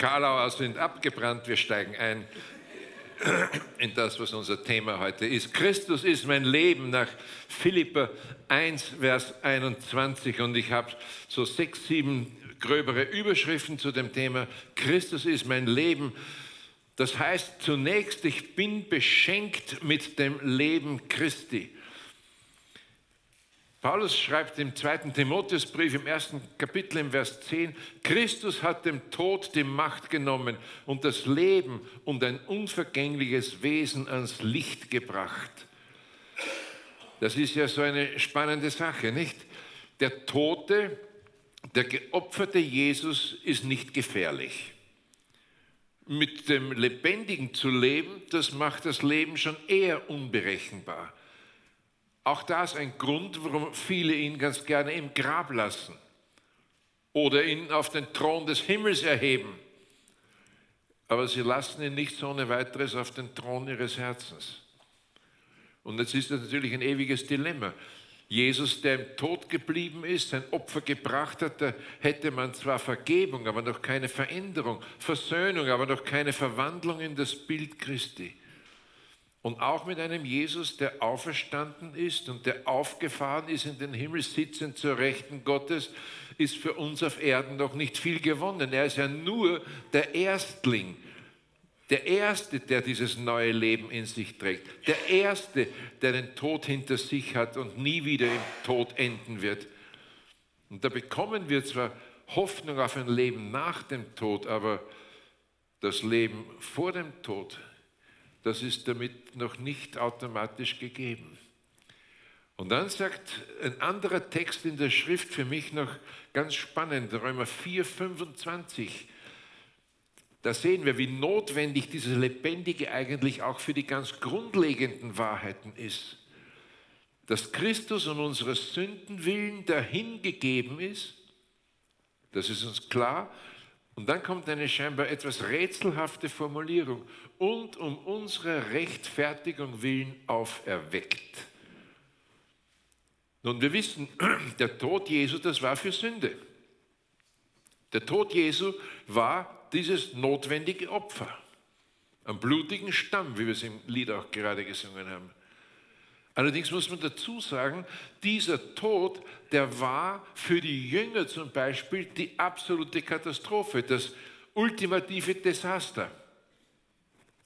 Karlauer sind abgebrannt, wir steigen ein in das, was unser Thema heute ist. Christus ist mein Leben nach Philippa 1, Vers 21 und ich habe so sechs, sieben gröbere Überschriften zu dem Thema. Christus ist mein Leben. Das heißt zunächst, ich bin beschenkt mit dem Leben Christi. Paulus schreibt im zweiten Timotheusbrief im ersten Kapitel im Vers 10, Christus hat dem Tod die Macht genommen und das Leben und ein unvergängliches Wesen ans Licht gebracht. Das ist ja so eine spannende Sache, nicht? Der Tote, der geopferte Jesus ist nicht gefährlich. Mit dem Lebendigen zu leben, das macht das Leben schon eher unberechenbar. Auch das ein Grund, warum viele ihn ganz gerne im Grab lassen oder ihn auf den Thron des Himmels erheben. Aber sie lassen ihn nicht so ohne weiteres auf den Thron ihres Herzens. Und jetzt ist das natürlich ein ewiges Dilemma. Jesus, der im Tod geblieben ist, sein Opfer gebracht hat, da hätte man zwar Vergebung, aber noch keine Veränderung, Versöhnung, aber noch keine Verwandlung in das Bild Christi. Und auch mit einem Jesus, der auferstanden ist und der aufgefahren ist in den Himmel, sitzend zur Rechten Gottes, ist für uns auf Erden noch nicht viel gewonnen. Er ist ja nur der Erstling, der Erste, der dieses neue Leben in sich trägt, der Erste, der den Tod hinter sich hat und nie wieder im Tod enden wird. Und da bekommen wir zwar Hoffnung auf ein Leben nach dem Tod, aber das Leben vor dem Tod das ist damit noch nicht automatisch gegeben. Und dann sagt ein anderer Text in der Schrift für mich noch ganz spannend, Römer 4, 25. Da sehen wir, wie notwendig dieses Lebendige eigentlich auch für die ganz grundlegenden Wahrheiten ist. Dass Christus um unsere Sünden willen dahingegeben ist, das ist uns klar, und dann kommt eine scheinbar etwas rätselhafte Formulierung. Und um unsere Rechtfertigung willen auferweckt. Nun, wir wissen, der Tod Jesu, das war für Sünde. Der Tod Jesu war dieses notwendige Opfer. Am blutigen Stamm, wie wir es im Lied auch gerade gesungen haben. Allerdings muss man dazu sagen, dieser Tod, der war für die Jünger zum Beispiel die absolute Katastrophe, das ultimative Desaster.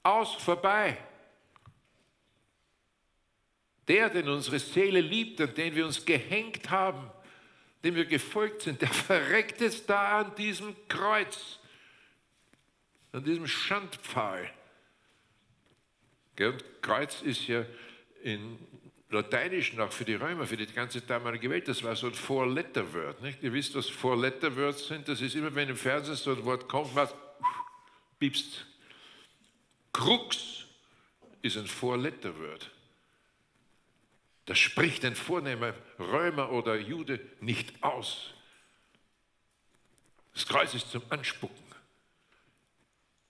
Aus, vorbei. Der, den unsere Seele liebt und den wir uns gehängt haben, dem wir gefolgt sind, der verreckt es da an diesem Kreuz, an diesem Schandpfahl. Und Kreuz ist ja in Lateinischen auch für die Römer, für die ganze damalige Welt, das war so ein Four-Letter-Word. Ihr wisst, was Four-Letter-Words sind? Das ist immer, wenn im Fernsehen so ein Wort kommt, was piepst. Krux ist ein Four-Letter-Word. Das spricht ein vornehmer Römer oder Jude nicht aus. Das Kreuz ist zum Anspucken.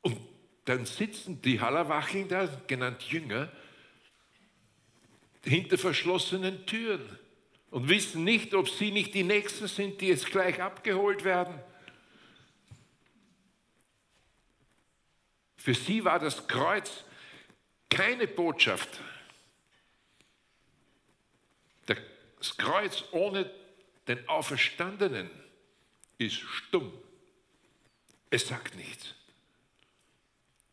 Und dann sitzen die Hallerwacheln da, genannt Jünger, hinter verschlossenen Türen und wissen nicht, ob sie nicht die Nächsten sind, die jetzt gleich abgeholt werden. Für sie war das Kreuz keine Botschaft. Das Kreuz ohne den Auferstandenen ist stumm. Es sagt nichts.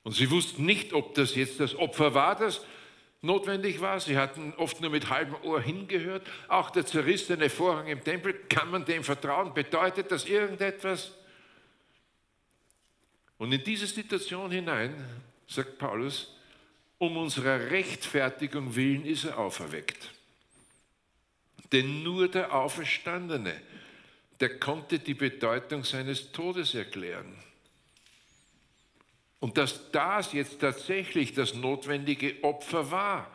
Und sie wussten nicht, ob das jetzt das Opfer war, das notwendig war. Sie hatten oft nur mit halbem Ohr hingehört. Auch der zerrissene Vorhang im Tempel, kann man dem vertrauen? Bedeutet das irgendetwas? Und in diese Situation hinein, sagt Paulus, um unserer Rechtfertigung willen ist er auferweckt. Denn nur der Auferstandene, der konnte die Bedeutung seines Todes erklären. Und dass das jetzt tatsächlich das notwendige Opfer war,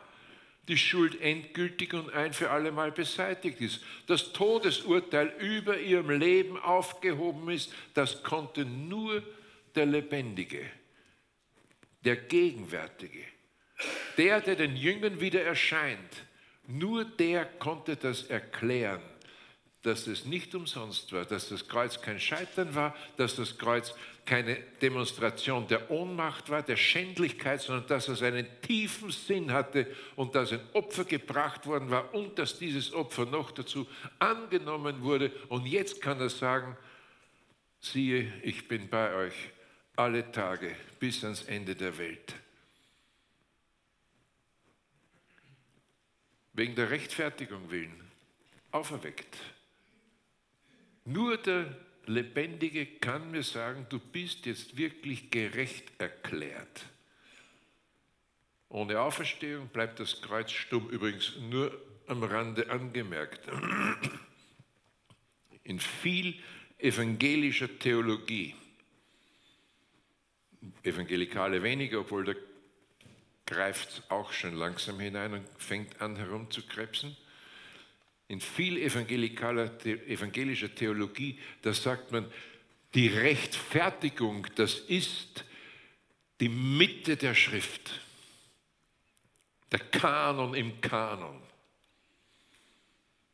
die Schuld endgültig und ein für alle Mal beseitigt ist, das Todesurteil über ihrem Leben aufgehoben ist, das konnte nur der Lebendige, der Gegenwärtige, der, der den Jüngern wieder erscheint, nur der konnte das erklären. Dass es nicht umsonst war, dass das Kreuz kein Scheitern war, dass das Kreuz keine Demonstration der Ohnmacht war, der Schändlichkeit, sondern dass es einen tiefen Sinn hatte und dass ein Opfer gebracht worden war und dass dieses Opfer noch dazu angenommen wurde. Und jetzt kann er sagen, siehe, ich bin bei euch alle Tage bis ans Ende der Welt. Wegen der Rechtfertigung willen auferweckt. Nur der Lebendige kann mir sagen, du bist jetzt wirklich gerecht erklärt. Ohne Auferstehung bleibt das Kreuz stumm, übrigens nur am Rande angemerkt. In viel evangelischer Theologie, evangelikale weniger, obwohl da greift es auch schon langsam hinein und fängt an herumzukrebsen, in viel evangelischer Theologie, da sagt man, die Rechtfertigung, das ist die Mitte der Schrift. Der Kanon im Kanon.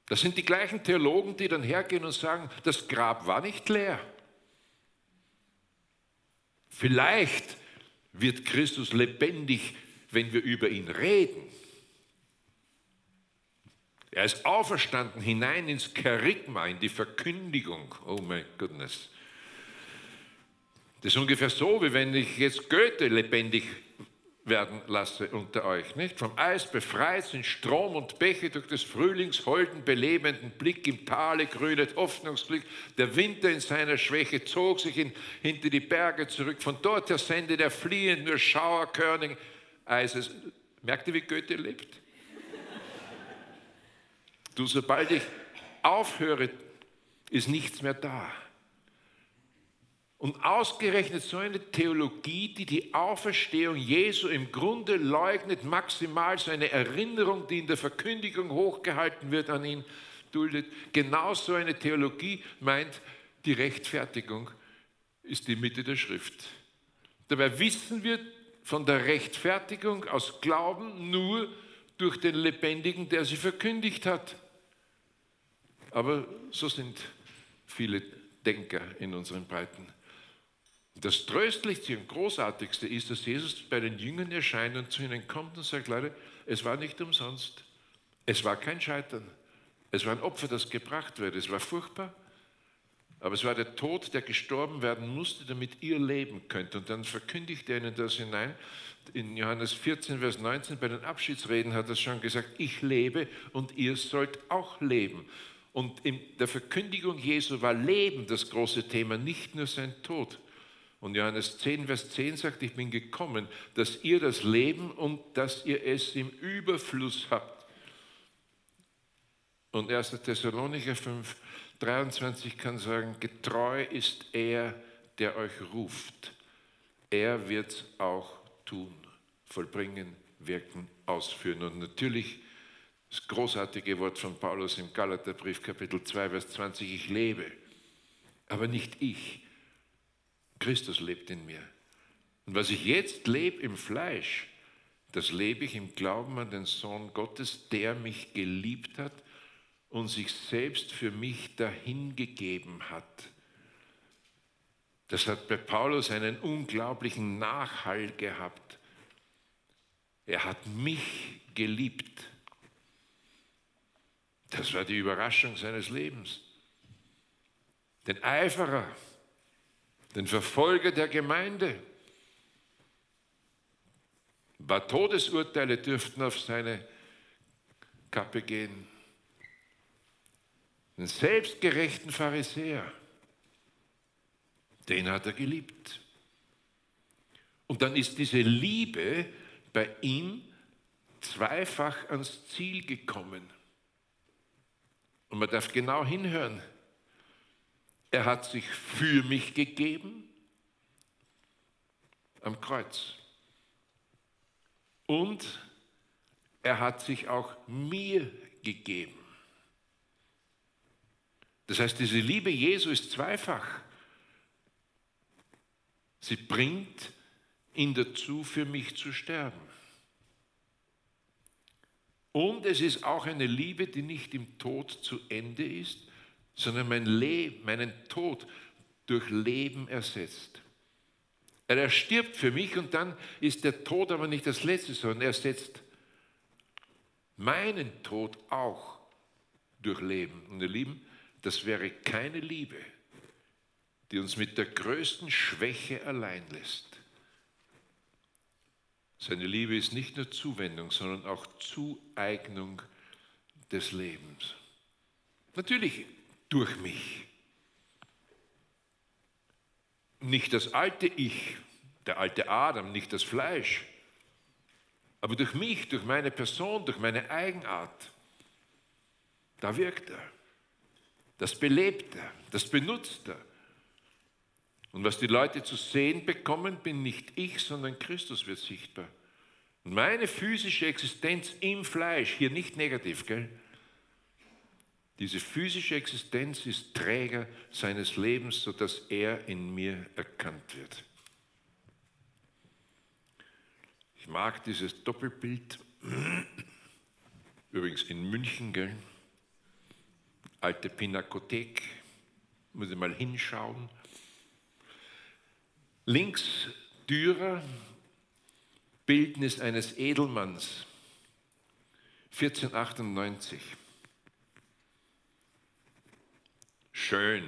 Das sind die gleichen Theologen, die dann hergehen und sagen, das Grab war nicht leer. Vielleicht wird Christus lebendig, wenn wir über ihn reden. Er ist auferstanden hinein ins Kerigma, in die Verkündigung. Oh my goodness. Das ist ungefähr so, wie wenn ich jetzt Goethe lebendig werden lasse unter euch. Nicht? Vom Eis befreit sind Strom und Bäche durch des Frühlings holden, belebenden Blick im Tale grünet Hoffnungsblick. Der Winter in seiner Schwäche zog sich in, hinter die Berge zurück. Von dort her sendet er fliehend nur Schauerkörning Eises. Merkt ihr, wie Goethe lebt? Du, sobald ich aufhöre, ist nichts mehr da. Und ausgerechnet so eine Theologie, die die Auferstehung Jesu im Grunde leugnet, maximal so eine Erinnerung, die in der Verkündigung hochgehalten wird an ihn, duldet. Genau so eine Theologie meint, die Rechtfertigung ist die Mitte der Schrift. Dabei wissen wir von der Rechtfertigung aus Glauben nur durch den Lebendigen, der sie verkündigt hat. Aber so sind viele Denker in unseren Breiten. Das Tröstlichste und Großartigste ist, dass Jesus bei den Jüngern erscheint und zu ihnen kommt und sagt, Leute, es war nicht umsonst. Es war kein Scheitern. Es war ein Opfer, das gebracht wird. Es war furchtbar. Aber es war der Tod, der gestorben werden musste, damit ihr leben könnt. Und dann verkündigt er ihnen das hinein. In Johannes 14, Vers 19, bei den Abschiedsreden hat er schon gesagt, ich lebe und ihr sollt auch leben. Und in der Verkündigung Jesu war Leben das große Thema, nicht nur sein Tod. Und Johannes 10, Vers 10 sagt, ich bin gekommen, dass ihr das Leben und dass ihr es im Überfluss habt. Und 1. Thessalonicher 5, 23 kann sagen, getreu ist er, der euch ruft. Er wird es auch tun, vollbringen, wirken, ausführen. Und natürlich das großartige Wort von Paulus im Galaterbrief Kapitel 2, Vers 20, ich lebe, aber nicht ich. Christus lebt in mir. Und was ich jetzt lebe im Fleisch, das lebe ich im Glauben an den Sohn Gottes, der mich geliebt hat und sich selbst für mich dahingegeben hat. Das hat bei Paulus einen unglaublichen Nachhall gehabt. Er hat mich geliebt. Das war die Überraschung seines Lebens. Den Eiferer, den Verfolger der Gemeinde. Ein paar Todesurteile dürften auf seine Kappe gehen. Den selbstgerechten Pharisäer, den hat er geliebt. Und dann ist diese Liebe bei ihm zweifach ans Ziel gekommen. Und man darf genau hinhören. Er hat sich für mich gegeben am Kreuz. Und er hat sich auch mir gegeben. Das heißt, diese Liebe Jesu ist zweifach. Sie bringt ihn dazu, für mich zu sterben. Und es ist auch eine Liebe, die nicht im Tod zu Ende ist, sondern mein Leben, meinen Tod durch Leben ersetzt. Er stirbt für mich und dann ist der Tod aber nicht das Letzte, sondern er setzt meinen Tod auch durch Leben. Und ihr Lieben, das wäre keine Liebe, die uns mit der größten Schwäche allein lässt. Seine Liebe ist nicht nur Zuwendung, sondern auch Zueignung des Lebens. Natürlich durch mich. Nicht das alte Ich, der alte Adam, nicht das Fleisch, aber durch mich, durch meine Person, durch meine Eigenart. Da wirkt er. Das belebt er, das benutzt er. Und was die Leute zu sehen bekommen, bin nicht ich, sondern Christus wird sichtbar. Und meine physische Existenz im Fleisch, hier nicht negativ, gell? Diese physische Existenz ist Träger seines Lebens, sodass er in mir erkannt wird. Ich mag dieses Doppelbild, übrigens in München, gell? alte Pinakothek, muss ich mal hinschauen. Links Dürer, Bildnis eines Edelmanns, 1498. Schön.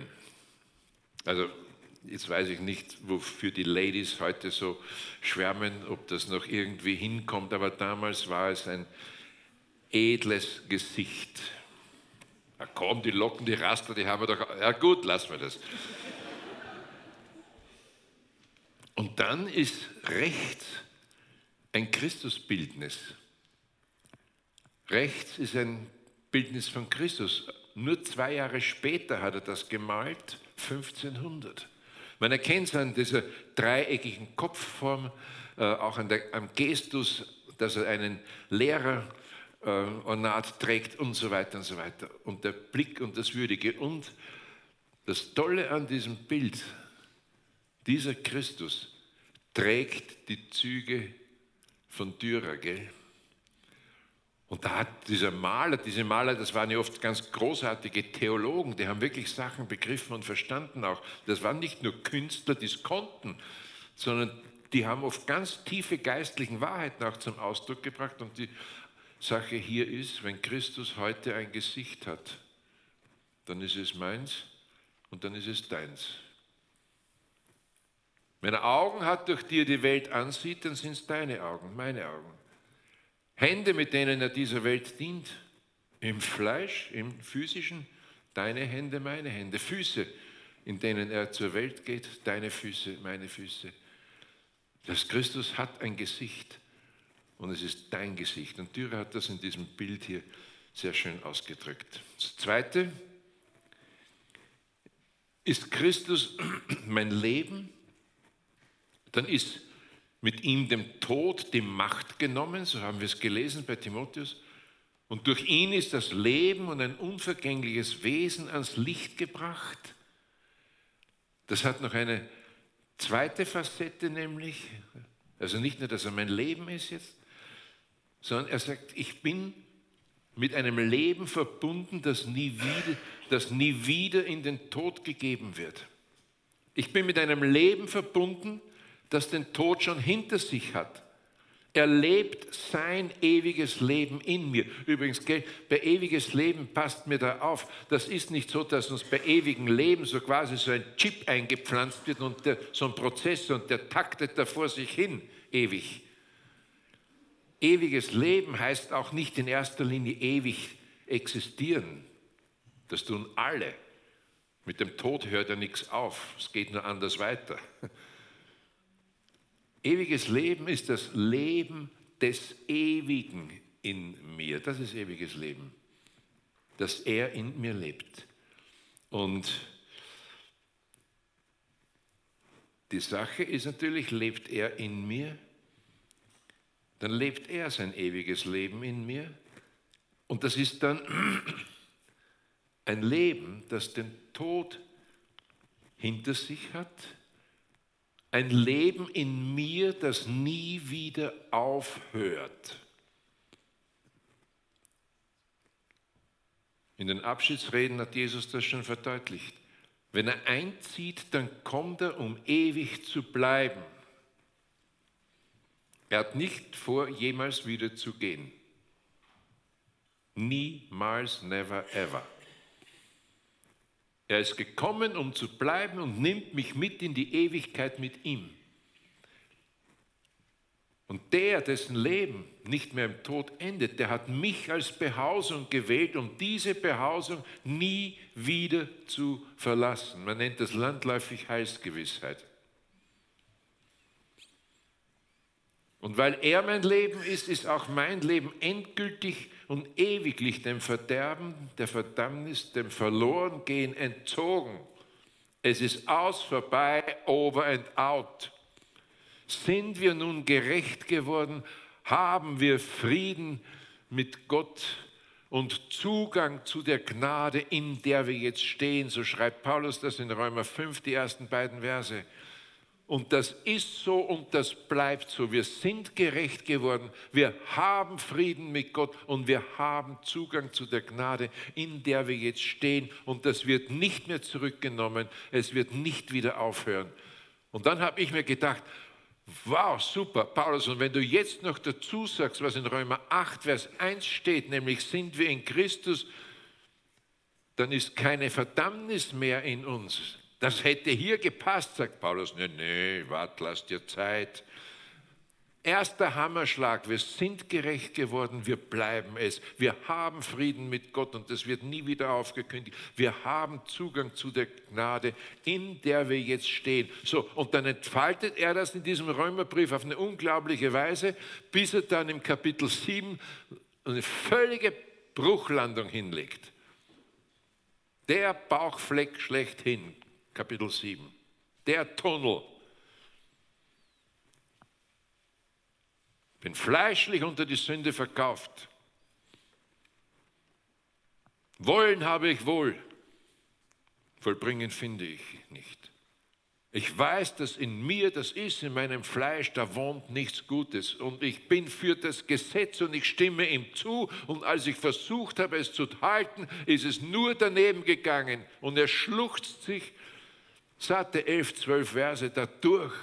Also jetzt weiß ich nicht, wofür die Ladies heute so schwärmen, ob das noch irgendwie hinkommt, aber damals war es ein edles Gesicht. Ja, komm, die Locken, die Raster, die haben wir doch. Ja, gut, lassen wir das. Und dann ist rechts ein Christusbildnis. Rechts ist ein Bildnis von Christus. Nur zwei Jahre später hat er das gemalt, 1500. Man erkennt es an dieser dreieckigen Kopfform, äh, auch an der, am Gestus, dass er einen Lehrer äh, Ornat trägt und so weiter und so weiter. Und der Blick und das Würdige. Und das Tolle an diesem Bild, dieser Christus trägt die Züge von Dürer, gell? Und da hat dieser Maler, diese Maler, das waren ja oft ganz großartige Theologen, die haben wirklich Sachen begriffen und verstanden auch. Das waren nicht nur Künstler, die es konnten, sondern die haben oft ganz tiefe geistlichen Wahrheiten auch zum Ausdruck gebracht und die Sache hier ist, wenn Christus heute ein Gesicht hat, dann ist es meins und dann ist es deins. Wenn er Augen hat, durch die er die Welt ansieht, dann sind es deine Augen, meine Augen. Hände, mit denen er dieser Welt dient, im Fleisch, im physischen, deine Hände, meine Hände. Füße, in denen er zur Welt geht, deine Füße, meine Füße. Das Christus hat ein Gesicht und es ist dein Gesicht. Und Dürer hat das in diesem Bild hier sehr schön ausgedrückt. Das Zweite, ist Christus mein Leben, dann ist mit ihm dem Tod die Macht genommen, so haben wir es gelesen bei Timotheus, und durch ihn ist das Leben und ein unvergängliches Wesen ans Licht gebracht. Das hat noch eine zweite Facette, nämlich, also nicht nur, dass er mein Leben ist jetzt, sondern er sagt, ich bin mit einem Leben verbunden, das nie wieder, das nie wieder in den Tod gegeben wird. Ich bin mit einem Leben verbunden, das den Tod schon hinter sich hat. Er lebt sein ewiges Leben in mir. Übrigens, bei ewiges Leben passt mir da auf. Das ist nicht so, dass uns bei ewigem Leben so quasi so ein Chip eingepflanzt wird und der, so ein Prozess und der taktet da vor sich hin ewig. Ewiges Leben heißt auch nicht in erster Linie ewig existieren. Das tun alle. Mit dem Tod hört ja nichts auf. Es geht nur anders weiter. Ewiges Leben ist das Leben des Ewigen in mir. Das ist ewiges Leben. Dass er in mir lebt. Und die Sache ist natürlich, lebt er in mir? dann lebt er sein ewiges Leben in mir. Und das ist dann ein Leben, das den Tod hinter sich hat. Ein Leben in mir, das nie wieder aufhört. In den Abschiedsreden hat Jesus das schon verdeutlicht. Wenn er einzieht, dann kommt er, um ewig zu bleiben. Er hat nicht vor, jemals wieder zu gehen. Niemals, never, ever. Er ist gekommen, um zu bleiben und nimmt mich mit in die Ewigkeit mit ihm. Und der, dessen Leben nicht mehr im Tod endet, der hat mich als Behausung gewählt, um diese Behausung nie wieder zu verlassen. Man nennt das landläufig Heilsgewissheit. Und weil er mein Leben ist, ist auch mein Leben endgültig und ewiglich dem Verderben, der Verdammnis, dem Verlorengehen entzogen. Es ist aus, vorbei, over and out. Sind wir nun gerecht geworden? Haben wir Frieden mit Gott und Zugang zu der Gnade, in der wir jetzt stehen? So schreibt Paulus das in Römer 5, die ersten beiden Verse. Und das ist so und das bleibt so. Wir sind gerecht geworden. Wir haben Frieden mit Gott und wir haben Zugang zu der Gnade, in der wir jetzt stehen. Und das wird nicht mehr zurückgenommen. Es wird nicht wieder aufhören. Und dann habe ich mir gedacht, wow, super, Paulus. Und wenn du jetzt noch dazu sagst, was in Römer 8, Vers 1 steht, nämlich sind wir in Christus, dann ist keine Verdammnis mehr in uns. Das hätte hier gepasst, sagt Paulus. Nee, nee, wart, lass dir Zeit. Erster Hammerschlag, wir sind gerecht geworden, wir bleiben es. Wir haben Frieden mit Gott und das wird nie wieder aufgekündigt. Wir haben Zugang zu der Gnade, in der wir jetzt stehen. So, und dann entfaltet er das in diesem Römerbrief auf eine unglaubliche Weise, bis er dann im Kapitel 7 eine völlige Bruchlandung hinlegt. Der Bauchfleck schlechthin, Kapitel 7. Der Tunnel. Bin fleischlich unter die Sünde verkauft. Wollen habe ich wohl, vollbringen finde ich nicht. Ich weiß, dass in mir, das ist in meinem Fleisch, da wohnt nichts Gutes. Und ich bin für das Gesetz und ich stimme ihm zu. Und als ich versucht habe, es zu halten, ist es nur daneben gegangen. Und er schluchzt sich satte elf, zwölf Verse dadurch.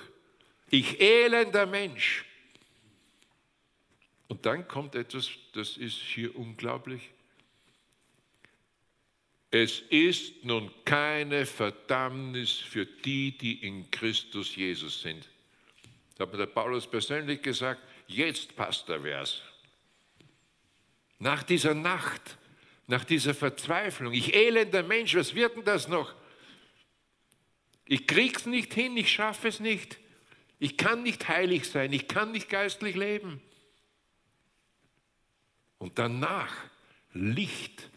Ich elender Mensch. Und dann kommt etwas, das ist hier unglaublich. Es ist nun keine Verdammnis für die, die in Christus Jesus sind. Da hat mir der Paulus persönlich gesagt, jetzt passt der Vers. Nach dieser Nacht, nach dieser Verzweiflung, ich elender Mensch, was wird denn das noch? Ich krieg's nicht hin, ich schaffe es nicht. Ich kann nicht heilig sein, ich kann nicht geistlich leben. Und danach Licht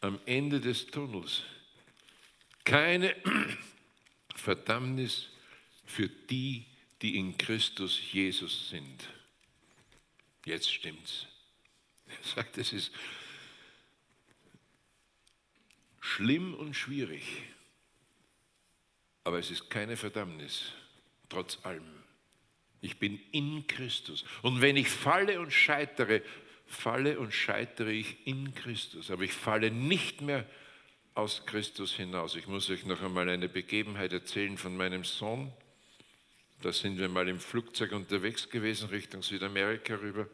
am Ende des Tunnels. Keine Verdammnis für die, die in Christus Jesus sind. Jetzt stimmt's. Er sagt, es ist schlimm und schwierig. Aber es ist keine Verdammnis, trotz allem. Ich bin in Christus. Und wenn ich falle und scheitere, falle und scheitere ich in Christus. Aber ich falle nicht mehr aus Christus hinaus. Ich muss euch noch einmal eine Begebenheit erzählen von meinem Sohn. Da sind wir mal im Flugzeug unterwegs gewesen, Richtung Südamerika rüber.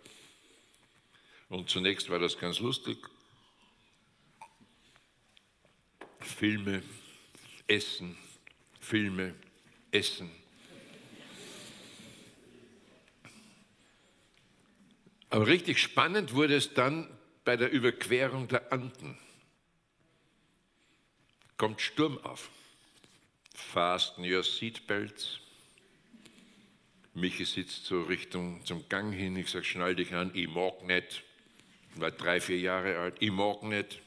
Und zunächst war das ganz lustig. Filme, Essen, Filme, Essen. Aber richtig spannend wurde es dann bei der Überquerung der Anden. Kommt Sturm auf. Fasten your seatbelts. Michi sitzt so Richtung zum Gang hin. Ich sage, schnall dich an, ich mag nicht. War drei, vier Jahre alt, ich mag nicht.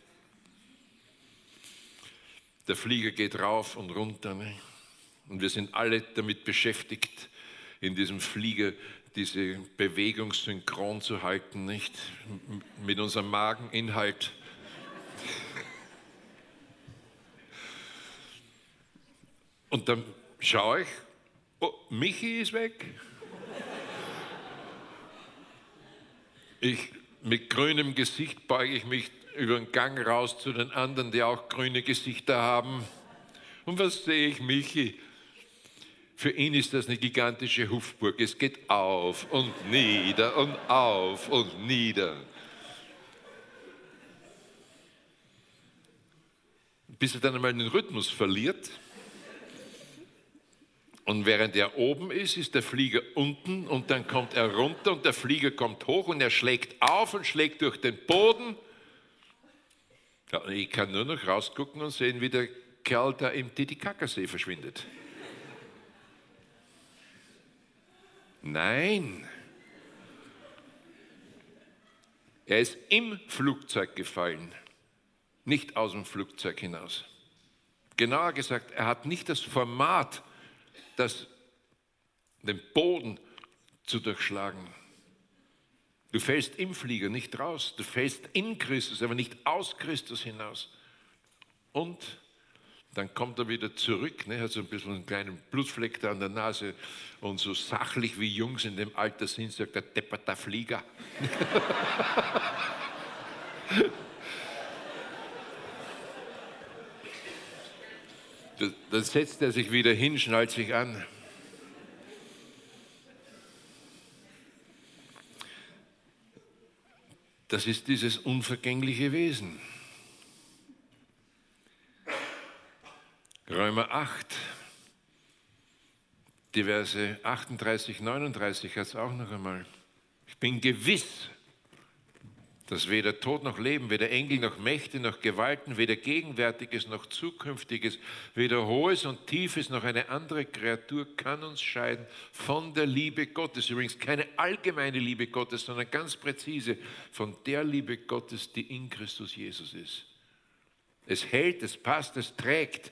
Der Flieger geht rauf und runter. Ne? Und wir sind alle damit beschäftigt, in diesem Flieger diese Bewegung synchron zu halten, nicht? Mit unserem Mageninhalt. Und dann schaue ich, oh, Michi ist weg. Ich, mit grünem Gesicht beuge ich mich über den Gang raus zu den anderen, die auch grüne Gesichter haben. Und was sehe ich, Michi? Für ihn ist das eine gigantische Hufburg. Es geht auf und nieder und auf und nieder. Bis er dann einmal den Rhythmus verliert. Und während er oben ist, ist der Flieger unten und dann kommt er runter und der Flieger kommt hoch und er schlägt auf und schlägt durch den Boden. Ich kann nur noch rausgucken und sehen, wie der Kerl da im Titicacasee verschwindet. Nein. Er ist im Flugzeug gefallen, nicht aus dem Flugzeug hinaus. Genauer gesagt, er hat nicht das Format, das den Boden zu durchschlagen. Du fällst im Flieger nicht raus, du fällst in Christus, aber nicht aus Christus hinaus. Und dann kommt er wieder zurück, ne, hat so ein bisschen einen kleinen Blutfleck da an der Nase und so sachlich wie Jungs in dem Alter sind, sagt er, depperter Flieger. Dann setzt er sich wieder hin, schnallt sich an. Das ist dieses unvergängliche Wesen. Römer 8, die Verse 38, 39 hat es auch noch einmal. Ich bin gewiss, dass weder Tod noch Leben, weder Engel noch Mächte noch Gewalten, weder Gegenwärtiges noch Zukünftiges, weder Hohes und Tiefes noch eine andere Kreatur kann uns scheiden von der Liebe Gottes. Übrigens keine allgemeine Liebe Gottes, sondern ganz präzise von der Liebe Gottes, die in Christus Jesus ist. Es hält, es passt, es trägt.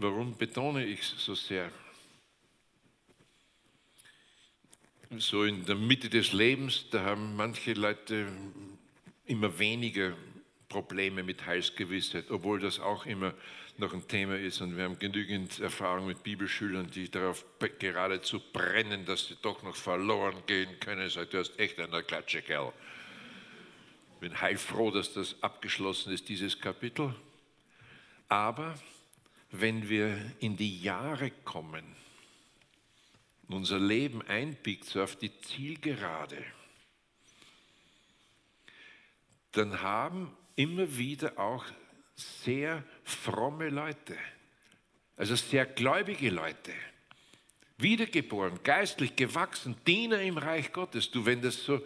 Warum betone ich es so sehr? So in der Mitte des Lebens, da haben manche Leute immer weniger Probleme mit Heilsgewissheit, obwohl das auch immer noch ein Thema ist. Und wir haben genügend Erfahrung mit Bibelschülern, die darauf geradezu brennen, dass sie doch noch verloren gehen können. Sagt, du hast echt eine Klatsche, Kerl. Ich bin heilfroh, dass das abgeschlossen ist, dieses Kapitel. Aber wenn wir in die Jahre kommen, unser Leben einbiegt so auf die Zielgerade, dann haben immer wieder auch sehr fromme Leute, also sehr gläubige Leute, wiedergeboren, geistlich gewachsen, Diener im Reich Gottes. Du, wenn das so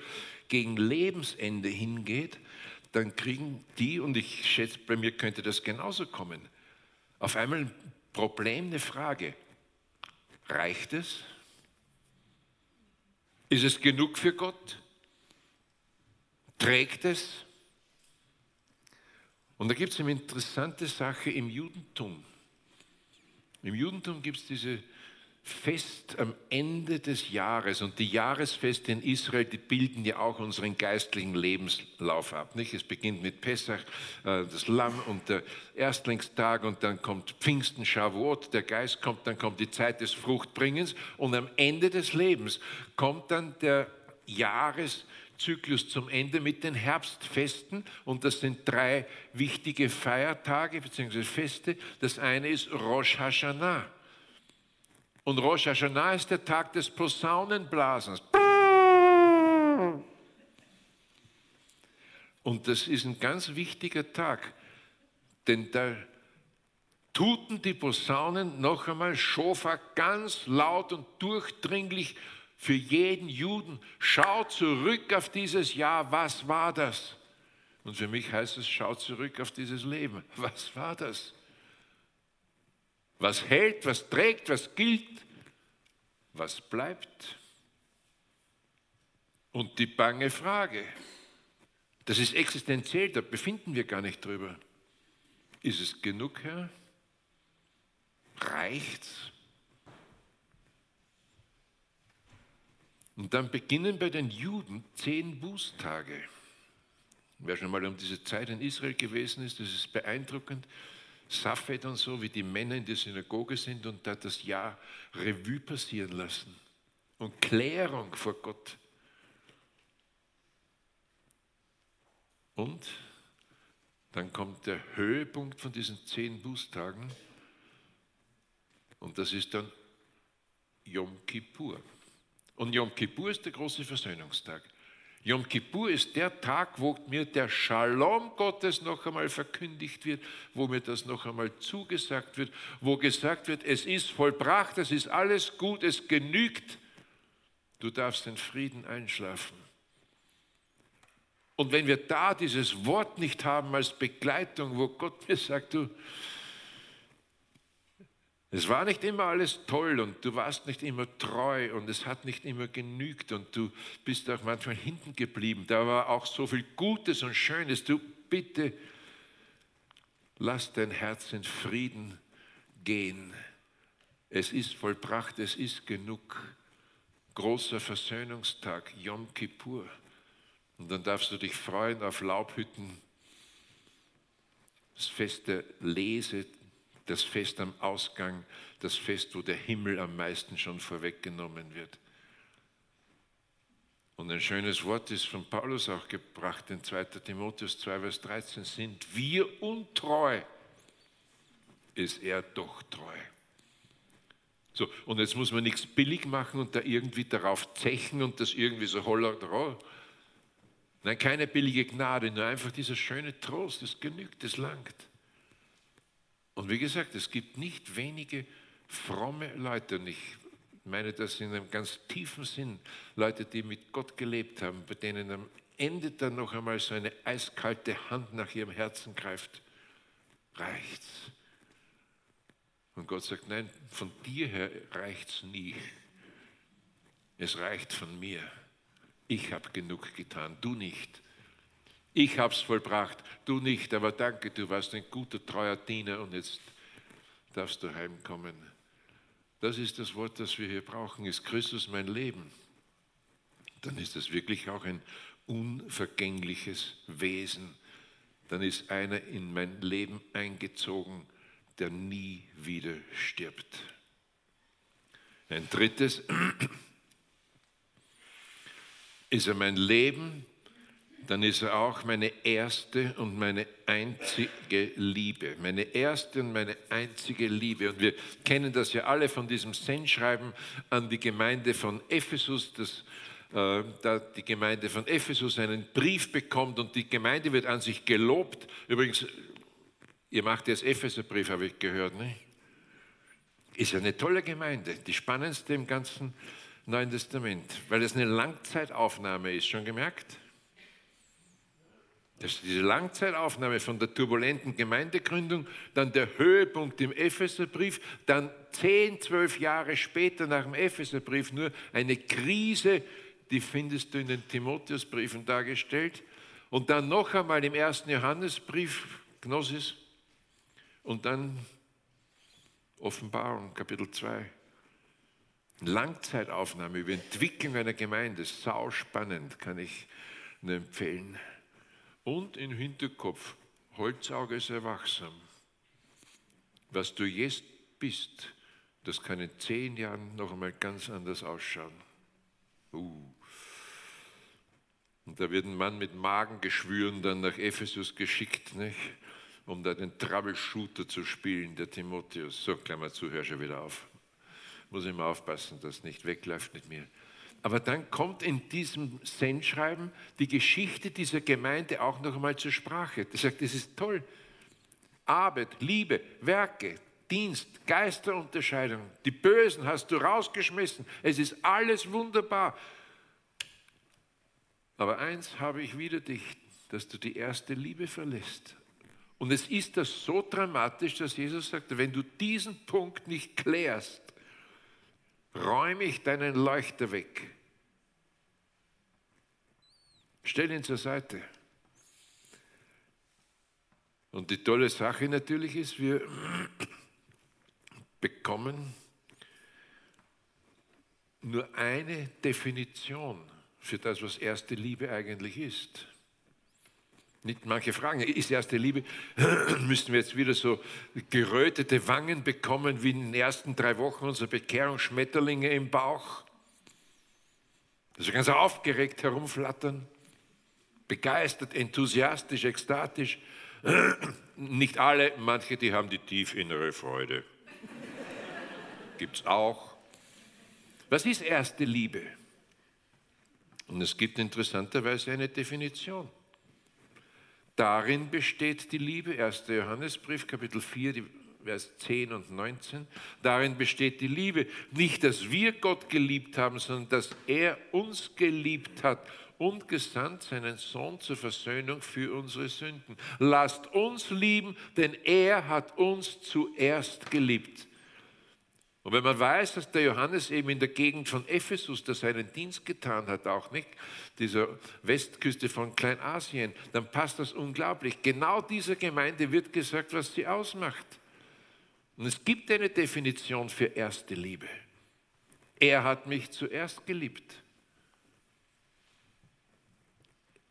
gegen Lebensende hingeht, dann kriegen die, und ich schätze, bei mir könnte das genauso kommen, auf einmal ein Problem, eine Frage. Reicht es? Ist es genug für Gott? Trägt es? Und da gibt es eine interessante Sache im Judentum. Im Judentum gibt es diese Fest am Ende des Jahres und die Jahresfeste in Israel, die bilden ja auch unseren geistlichen Lebenslauf ab. Nicht? Es beginnt mit Pessach, äh, das Lamm und der Erstlingstag und dann kommt Pfingsten, Shavuot, der Geist kommt, dann kommt die Zeit des Fruchtbringens und am Ende des Lebens kommt dann der Jahreszyklus zum Ende mit den Herbstfesten und das sind drei wichtige Feiertage bzw. Feste. Das eine ist Rosh Hashanah. Und Rosh Hashanah ist der Tag des Posaunenblasens. Und das ist ein ganz wichtiger Tag, denn da tuten die Posaunen noch einmal Schofa ganz laut und durchdringlich für jeden Juden. Schau zurück auf dieses Jahr, was war das? Und für mich heißt es, schau zurück auf dieses Leben. Was war das? Was hält, was trägt, was gilt, was bleibt? Und die bange Frage, das ist existenziell, da befinden wir gar nicht drüber. Ist es genug, Herr? Reicht's? Und dann beginnen bei den Juden zehn Bußtage. Wer schon mal um diese Zeit in Israel gewesen ist, das ist beeindruckend. Safed und so, wie die Männer in der Synagoge sind und da das Jahr Revue passieren lassen und Klärung vor Gott. Und dann kommt der Höhepunkt von diesen zehn Bußtagen und das ist dann Yom Kippur. Und Yom Kippur ist der große Versöhnungstag. Yom Kippur ist der Tag, wo mir der Shalom Gottes noch einmal verkündigt wird, wo mir das noch einmal zugesagt wird, wo gesagt wird, es ist vollbracht, es ist alles gut, es genügt. Du darfst in Frieden einschlafen. Und wenn wir da dieses Wort nicht haben als Begleitung, wo Gott mir sagt, du, es war nicht immer alles toll und du warst nicht immer treu und es hat nicht immer genügt und du bist auch manchmal hinten geblieben. Da war auch so viel Gutes und Schönes. Du bitte lass dein Herz in Frieden gehen. Es ist vollbracht, es ist genug. Großer Versöhnungstag, Yom Kippur. Und dann darfst du dich freuen auf Laubhütten, das Fest der Lese, das Fest am Ausgang, das Fest, wo der Himmel am meisten schon vorweggenommen wird. Und ein schönes Wort ist von Paulus auch gebracht in 2 Timotheus 2, Vers 13, sind wir untreu, ist er doch treu. So, und jetzt muss man nichts billig machen und da irgendwie darauf zechen und das irgendwie so holler. Nein, keine billige Gnade, nur einfach dieser schöne Trost, das genügt, das langt. Und wie gesagt, es gibt nicht wenige fromme Leute, und ich meine das in einem ganz tiefen Sinn, Leute, die mit Gott gelebt haben, bei denen am Ende dann noch einmal so eine eiskalte Hand nach ihrem Herzen greift. Reicht's? Und Gott sagt, nein, von dir her reicht's nie. Es reicht von mir. Ich habe genug getan, du nicht. Ich habe es vollbracht, du nicht, aber danke, du warst ein guter, treuer Diener und jetzt darfst du heimkommen. Das ist das Wort, das wir hier brauchen. Ist Christus mein Leben? Dann ist das wirklich auch ein unvergängliches Wesen. Dann ist einer in mein Leben eingezogen, der nie wieder stirbt. Ein drittes ist er mein Leben, dann ist er auch meine erste und meine einzige Liebe. Meine erste und meine einzige Liebe. Und wir kennen das ja alle von diesem Sendschreiben an die Gemeinde von Ephesus, das äh, da die Gemeinde von Ephesus einen Brief bekommt und die Gemeinde wird an sich gelobt. Übrigens, ihr macht jetzt Epheserbrief, habe ich gehört. Ne? Ist ja eine tolle Gemeinde, die spannendste im ganzen Neuen Testament, weil es eine Langzeitaufnahme ist, schon gemerkt? Das ist diese Langzeitaufnahme von der turbulenten Gemeindegründung, dann der Höhepunkt im Epheserbrief, dann zehn, zwölf Jahre später nach dem Epheserbrief nur eine Krise, die findest du in den Timotheusbriefen dargestellt. Und dann noch einmal im ersten Johannesbrief, Gnosis, und dann Offenbarung, Kapitel 2. Langzeitaufnahme über Entwicklung einer Gemeinde, sau spannend, kann ich nur empfehlen. Und im Hinterkopf, Holzauge sei wachsam. Was du jetzt bist, das kann in zehn Jahren noch einmal ganz anders ausschauen. Uh. Und da wird ein Mann mit Magengeschwüren dann nach Ephesus geschickt, nicht? um da den Troubleshooter zu spielen, der Timotheus. So, Klammer zu, hör schon wieder auf. Muss immer aufpassen, dass nicht wegläuft mit mir. Aber dann kommt in diesem Sendschreiben die Geschichte dieser Gemeinde auch noch einmal zur Sprache. Er sagt, das ist toll. Arbeit, Liebe, Werke, Dienst, Geisterunterscheidung. Die Bösen hast du rausgeschmissen. Es ist alles wunderbar. Aber eins habe ich wieder dich, dass du die erste Liebe verlässt. Und es ist das so dramatisch, dass Jesus sagt, wenn du diesen Punkt nicht klärst, räume ich deinen Leuchter weg. Stell ihn zur Seite. Und die tolle Sache natürlich ist, wir bekommen nur eine Definition für das, was erste Liebe eigentlich ist. Nicht manche fragen, ist erste Liebe, müssten wir jetzt wieder so gerötete Wangen bekommen wie in den ersten drei Wochen unserer Bekehrung, Schmetterlinge im Bauch, also ganz aufgeregt herumflattern. begeistert, enthusiastisch, ekstatisch. Nicht alle, manche, die haben die tief innere Freude. Gibt es auch. Was ist erste Liebe? Und es gibt interessanterweise eine Definition. Darin besteht die Liebe, 1. Johannesbrief, Kapitel 4, Vers 10 und 19. Darin besteht die Liebe. Nicht, dass wir Gott geliebt haben, sondern dass er uns geliebt hat und gesandt seinen Sohn zur Versöhnung für unsere Sünden. Lasst uns lieben, denn er hat uns zuerst geliebt. Und wenn man weiß, dass der Johannes eben in der Gegend von Ephesus, der seinen Dienst getan hat, auch nicht, dieser Westküste von Kleinasien, dann passt das unglaublich. Genau dieser Gemeinde wird gesagt, was sie ausmacht. Und es gibt eine Definition für erste Liebe. Er hat mich zuerst geliebt.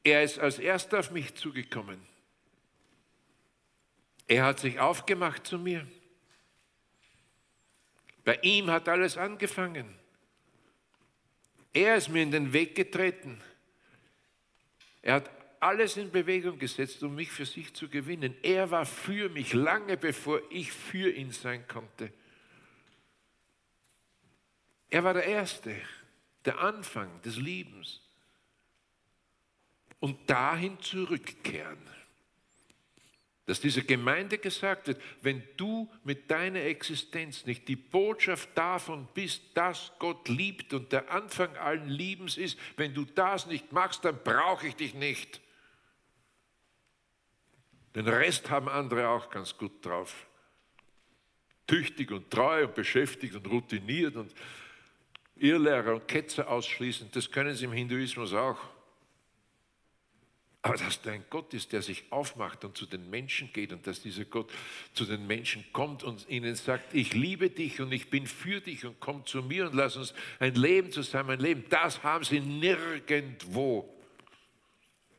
Er ist als erster auf mich zugekommen. Er hat sich aufgemacht zu mir. Bei ihm hat alles angefangen. Er ist mir in den Weg getreten. Er hat alles in Bewegung gesetzt, um mich für sich zu gewinnen. Er war für mich lange bevor ich für ihn sein konnte. Er war der Erste, der Anfang des Liebens und dahin zurückkehren. Dass diese Gemeinde gesagt wird, wenn du mit deiner Existenz nicht die Botschaft davon bist, dass Gott liebt und der Anfang allen Liebens ist, wenn du das nicht machst, dann brauche ich dich nicht. Den Rest haben andere auch ganz gut drauf. Tüchtig und treu und beschäftigt und routiniert und Irrlehrer und Ketzer ausschließen, das können sie im Hinduismus auch. Aber dass da ein Gott ist, der sich aufmacht und zu den Menschen geht und dass dieser Gott zu den Menschen kommt und ihnen sagt, ich liebe dich und ich bin für dich und komm zu mir und lass uns ein Leben zusammen leben, das haben sie nirgendwo.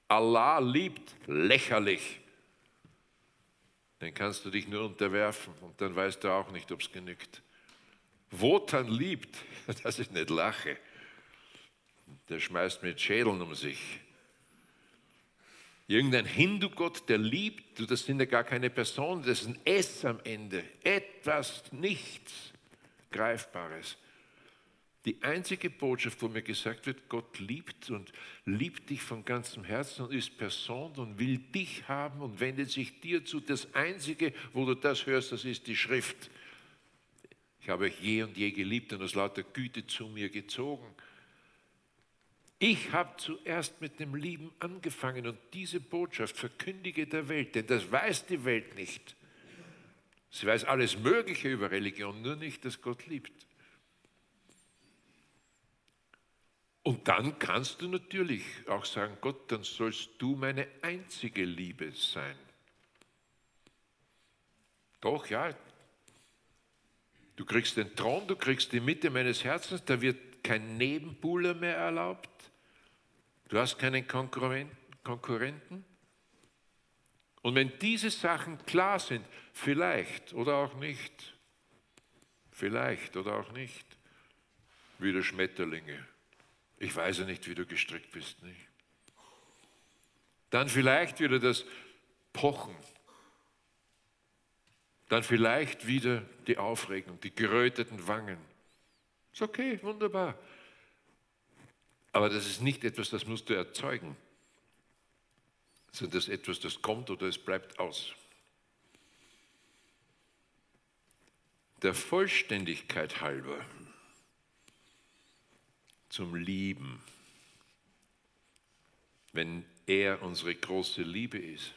Allah liebt lächerlich. Den kannst du dich nur unterwerfen und dann weißt du auch nicht, ob es genügt. Wotan liebt, das ist nicht Lache. Der schmeißt mit Schädeln um sich. Irgendein Hindu-Gott, der liebt, das sind ja gar keine Personen, das ist ein S am Ende. Etwas, nichts Greifbares. Die einzige Botschaft, wo mir gesagt wird, Gott liebt und liebt dich von ganzem Herzen und ist Person und will dich haben und wendet sich dir zu. Das Einzige, wo du das hörst, das ist die Schrift. Ich habe euch je und je geliebt und aus lauter Güte zu mir gezogen. Ich habe zuerst mit dem Lieben angefangen und diese Botschaft verkündige der Welt, denn das weiß die Welt nicht. Sie weiß alles Mögliche über Religion, nur nicht, dass Gott liebt. Und dann kannst du natürlich auch sagen, Gott, dann sollst du meine einzige Liebe sein. Doch, ja, du kriegst den Thron, du kriegst die Mitte meines Herzens, da wird kein Nebenbuhler mehr erlaubt. Du hast keinen Konkurrenten. Und wenn diese Sachen klar sind, vielleicht oder auch nicht, vielleicht oder auch nicht, wie der Schmetterlinge. Ich weiß ja nicht, wie du gestrickt bist. Nicht? Dann vielleicht wieder das Pochen. Dann vielleicht wieder die Aufregung, die geröteten Wangen. Ist okay, wunderbar. Aber das ist nicht etwas, das musst du erzeugen, sondern das ist etwas, das kommt oder es bleibt aus. Der Vollständigkeit halber zum Lieben, wenn er unsere große Liebe ist.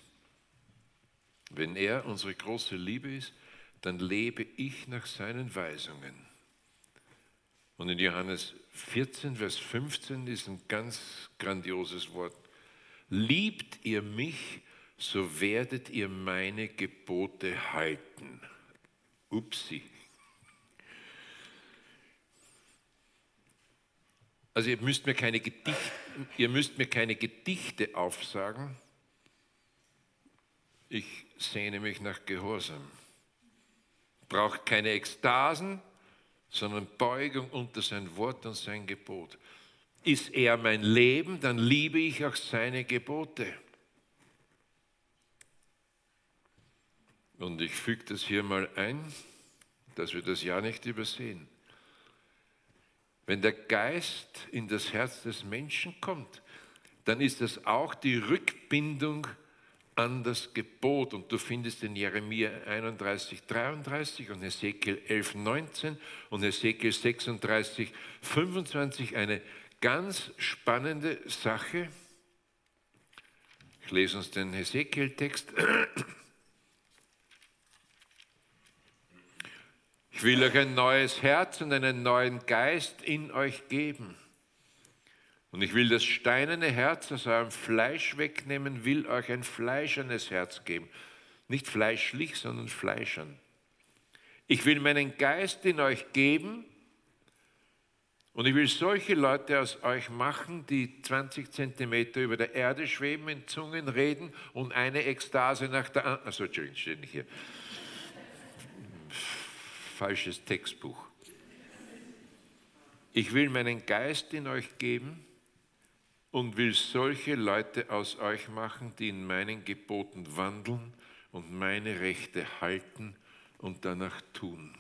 Wenn er unsere große Liebe ist, dann lebe ich nach seinen Weisungen. Und in Johannes 14, Vers 15 ist ein ganz grandioses Wort. Liebt ihr mich, so werdet ihr meine Gebote halten. Upsi. Also ihr müsst, mir keine Gedichte, ihr müsst mir keine Gedichte aufsagen. Ich sehne mich nach Gehorsam. Braucht keine Ekstasen, sondern Beugung unter sein Wort und sein Gebot. ist er mein Leben, dann liebe ich auch seine Gebote. Und ich füge das hier mal ein, dass wir das ja nicht übersehen. Wenn der Geist in das Herz des Menschen kommt, dann ist das auch die Rückbindung an das Gebot. Und du findest in Jeremia 31, 33 und Ezekiel 11, 19 und Ezekiel 36, 25 eine ganz spannende Sache. Ich lese uns den Ezekiel-Text. Ich will euch ein neues Herz und einen neuen Geist in euch geben. Und ich will das steinerne Herz aus eurem Fleisch wegnehmen, will euch ein fleischernes Herz geben. Nicht fleischlich, sondern fleischern. Ich will meinen Geist in euch geben und ich will solche Leute aus euch machen, die 20 Zentimeter über der Erde schweben, in Zungen reden und eine Ekstase nach der anderen. Achso, Entschuldigung, steht nicht hier. Falsches Textbuch. Ich will meinen Geist in euch geben und will solche Leute aus euch machen, die in meinen Geboten wandeln und meine Rechte halten und danach tun.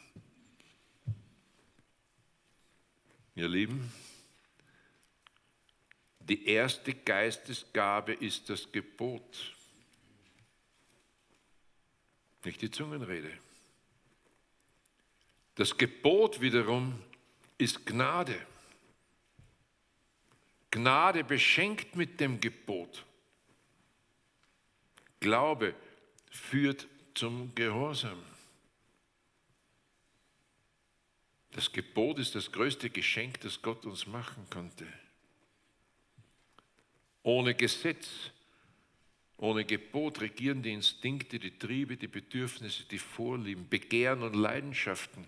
Ihr Lieben, die erste Geistesgabe ist das Gebot, nicht die Zungenrede. Das Gebot wiederum ist Gnade. Gnade beschenkt mit dem Gebot. Glaube führt zum Gehorsam. Das Gebot ist das größte Geschenk, das Gott uns machen konnte. Ohne Gesetz, ohne Gebot regieren die Instinkte, die Triebe, die Bedürfnisse, die Vorlieben, Begehren und Leidenschaften.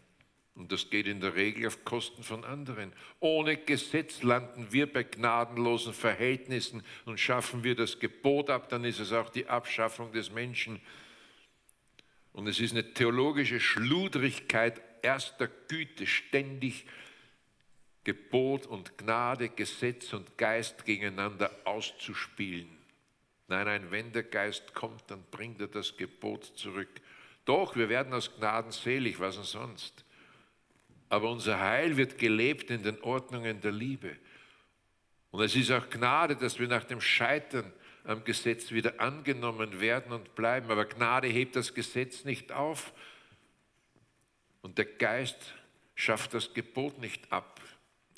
Und das geht in der Regel auf Kosten von anderen. Ohne Gesetz landen wir bei gnadenlosen Verhältnissen und schaffen wir das Gebot ab, dann ist es auch die Abschaffung des Menschen. Und es ist eine theologische Schludrigkeit erster Güte, ständig Gebot und Gnade, Gesetz und Geist gegeneinander auszuspielen. Nein, nein, wenn der Geist kommt, dann bringt er das Gebot zurück. Doch, wir werden aus Gnaden selig, was denn sonst? Aber unser Heil wird gelebt in den Ordnungen der Liebe. Und es ist auch Gnade, dass wir nach dem Scheitern am Gesetz wieder angenommen werden und bleiben. Aber Gnade hebt das Gesetz nicht auf. Und der Geist schafft das Gebot nicht ab.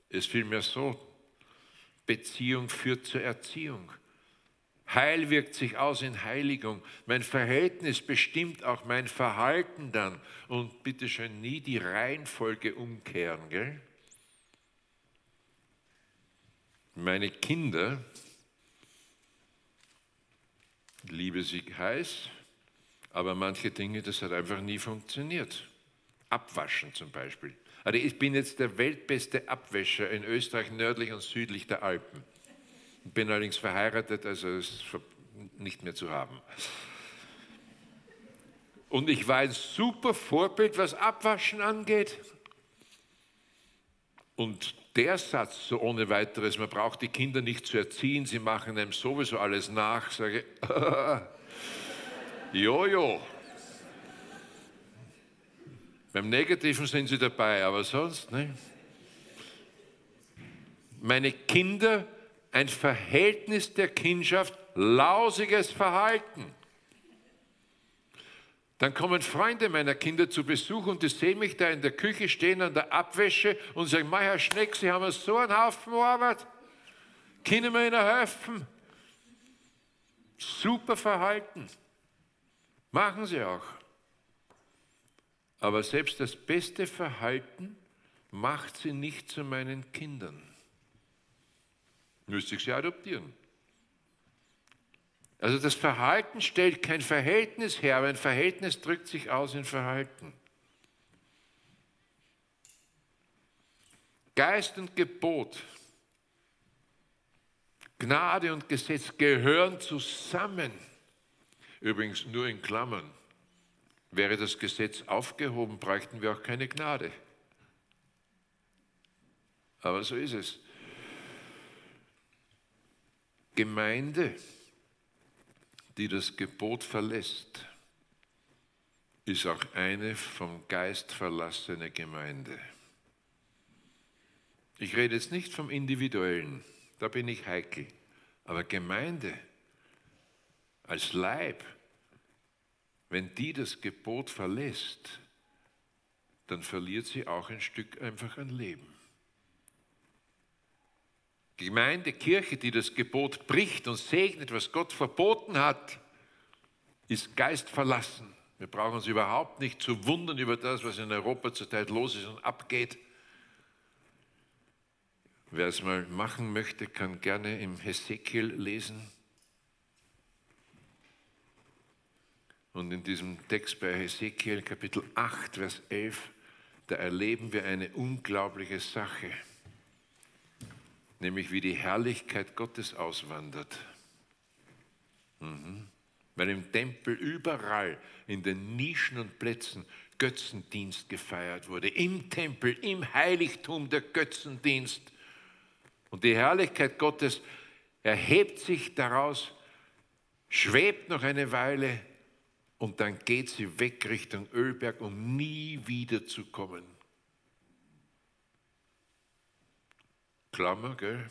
Es ist vielmehr so, Beziehung führt zur Erziehung. Heil wirkt sich aus in Heiligung. Mein Verhältnis bestimmt auch mein Verhalten dann. Und bitte schön nie die Reihenfolge umkehren. Gell? Meine Kinder, liebe sie heiß, aber manche Dinge, das hat einfach nie funktioniert. Abwaschen zum Beispiel. Also ich bin jetzt der weltbeste Abwäscher in Österreich nördlich und südlich der Alpen. Bin allerdings verheiratet, also ist nicht mehr zu haben. Und ich war ein super Vorbild, was Abwaschen angeht. Und der Satz, so ohne weiteres, man braucht die Kinder nicht zu erziehen, sie machen einem sowieso alles nach, sage ich, jojo. Beim Negativen sind sie dabei, aber sonst, ne? Meine Kinder ein Verhältnis der Kindschaft, lausiges Verhalten. Dann kommen Freunde meiner Kinder zu Besuch und die sehen mich da in der Küche stehen an der Abwäsche und sagen, Mei, Herr Schneck, Sie haben so einen Haufen Arbeit. Können wir Ihnen helfen? Super Verhalten. Machen Sie auch. Aber selbst das beste Verhalten macht sie nicht zu meinen Kindern müsste ich sie adoptieren. Also das Verhalten stellt kein Verhältnis her, aber ein Verhältnis drückt sich aus in Verhalten. Geist und Gebot, Gnade und Gesetz gehören zusammen. Übrigens nur in Klammern. Wäre das Gesetz aufgehoben, bräuchten wir auch keine Gnade. Aber so ist es. Gemeinde, die das Gebot verlässt, ist auch eine vom Geist verlassene Gemeinde. Ich rede jetzt nicht vom Individuellen, da bin ich heikel, aber Gemeinde als Leib, wenn die das Gebot verlässt, dann verliert sie auch ein Stück einfach an Leben. Gemeinde, Kirche, die das Gebot bricht und segnet, was Gott verboten hat, ist geistverlassen. Wir brauchen uns überhaupt nicht zu wundern über das, was in Europa zurzeit los ist und abgeht. Wer es mal machen möchte, kann gerne im Hesekiel lesen. Und in diesem Text bei Hesekiel Kapitel 8, Vers 11, da erleben wir eine unglaubliche Sache nämlich wie die Herrlichkeit Gottes auswandert. Mhm. Weil im Tempel überall in den Nischen und Plätzen Götzendienst gefeiert wurde. Im Tempel, im Heiligtum der Götzendienst. Und die Herrlichkeit Gottes erhebt sich daraus, schwebt noch eine Weile und dann geht sie weg Richtung Ölberg, um nie wieder zu kommen. Klammer, gell?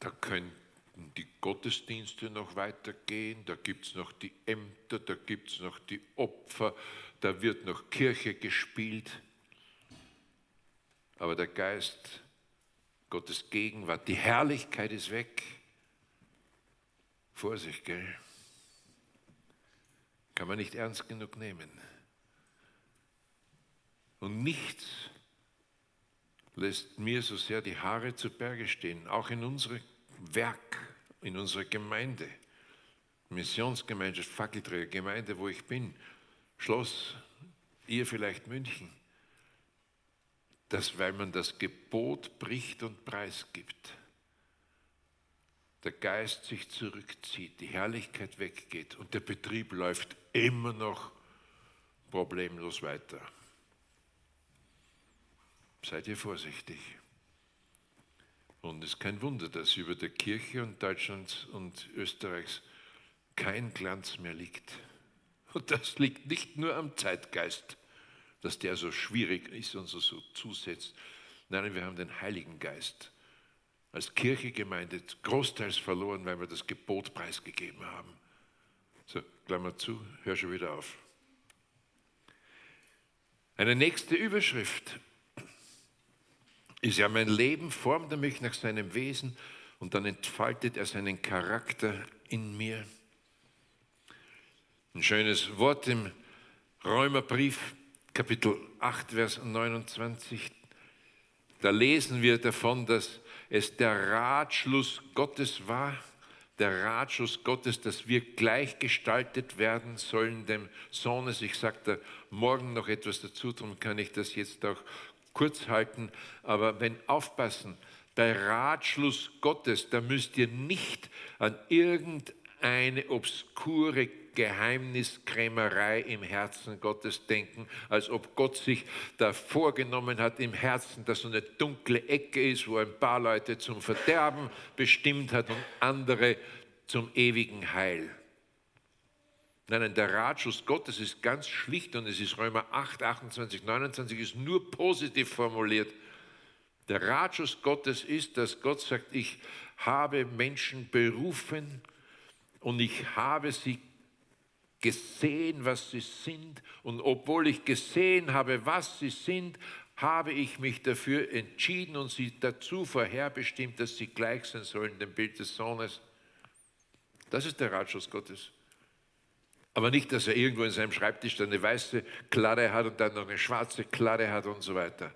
da könnten die Gottesdienste noch weitergehen, da gibt es noch die Ämter, da gibt es noch die Opfer, da wird noch Kirche gespielt. Aber der Geist, Gottes Gegenwart, die Herrlichkeit ist weg. Vorsicht, gell? Kann man nicht ernst genug nehmen. Und nichts lässt mir so sehr die Haare zu Berge stehen, auch in unserem Werk, in unserer Gemeinde, Missionsgemeinschaft, Fackelträger, Gemeinde, wo ich bin, Schloss, ihr vielleicht München, dass weil man das Gebot bricht und preisgibt, der Geist sich zurückzieht, die Herrlichkeit weggeht und der Betrieb läuft immer noch problemlos weiter. Seid ihr vorsichtig. Und es ist kein Wunder, dass über der Kirche und Deutschlands und Österreichs kein Glanz mehr liegt. Und das liegt nicht nur am Zeitgeist, dass der so schwierig ist und so, so zusetzt. Nein, wir haben den Heiligen Geist als Kirche, Gemeinde großteils verloren, weil wir das Gebot preisgegeben haben. So, Klammer zu, hör schon wieder auf. Eine nächste Überschrift ist ja mein Leben, formt er mich nach seinem Wesen und dann entfaltet er seinen Charakter in mir. Ein schönes Wort im Römerbrief, Kapitel 8, Vers 29. Da lesen wir davon, dass es der Ratschluss Gottes war, der Ratschluss Gottes, dass wir gleichgestaltet werden sollen dem Sohnes. Ich sage da morgen noch etwas dazu, darum kann ich das jetzt auch kurz halten, aber wenn aufpassen, bei Ratschluss Gottes, da müsst ihr nicht an irgendeine obskure Geheimniskrämerei im Herzen Gottes denken, als ob Gott sich da vorgenommen hat im Herzen, dass so eine dunkle Ecke ist, wo ein paar Leute zum Verderben bestimmt hat und andere zum ewigen Heil. Nein, nein, der Ratschluss Gottes ist ganz schlicht und es ist Römer 8, 28, 29, ist nur positiv formuliert. Der Ratschluss Gottes ist, dass Gott sagt, ich habe Menschen berufen und ich habe sie gesehen, was sie sind. Und obwohl ich gesehen habe, was sie sind, habe ich mich dafür entschieden und sie dazu vorherbestimmt, dass sie gleich sein sollen dem Bild des Sohnes. Das ist der Ratschluss Gottes. Aber nicht, dass er irgendwo in seinem Schreibtisch eine weiße Kladde hat und dann noch eine schwarze Kladde hat und so weiter.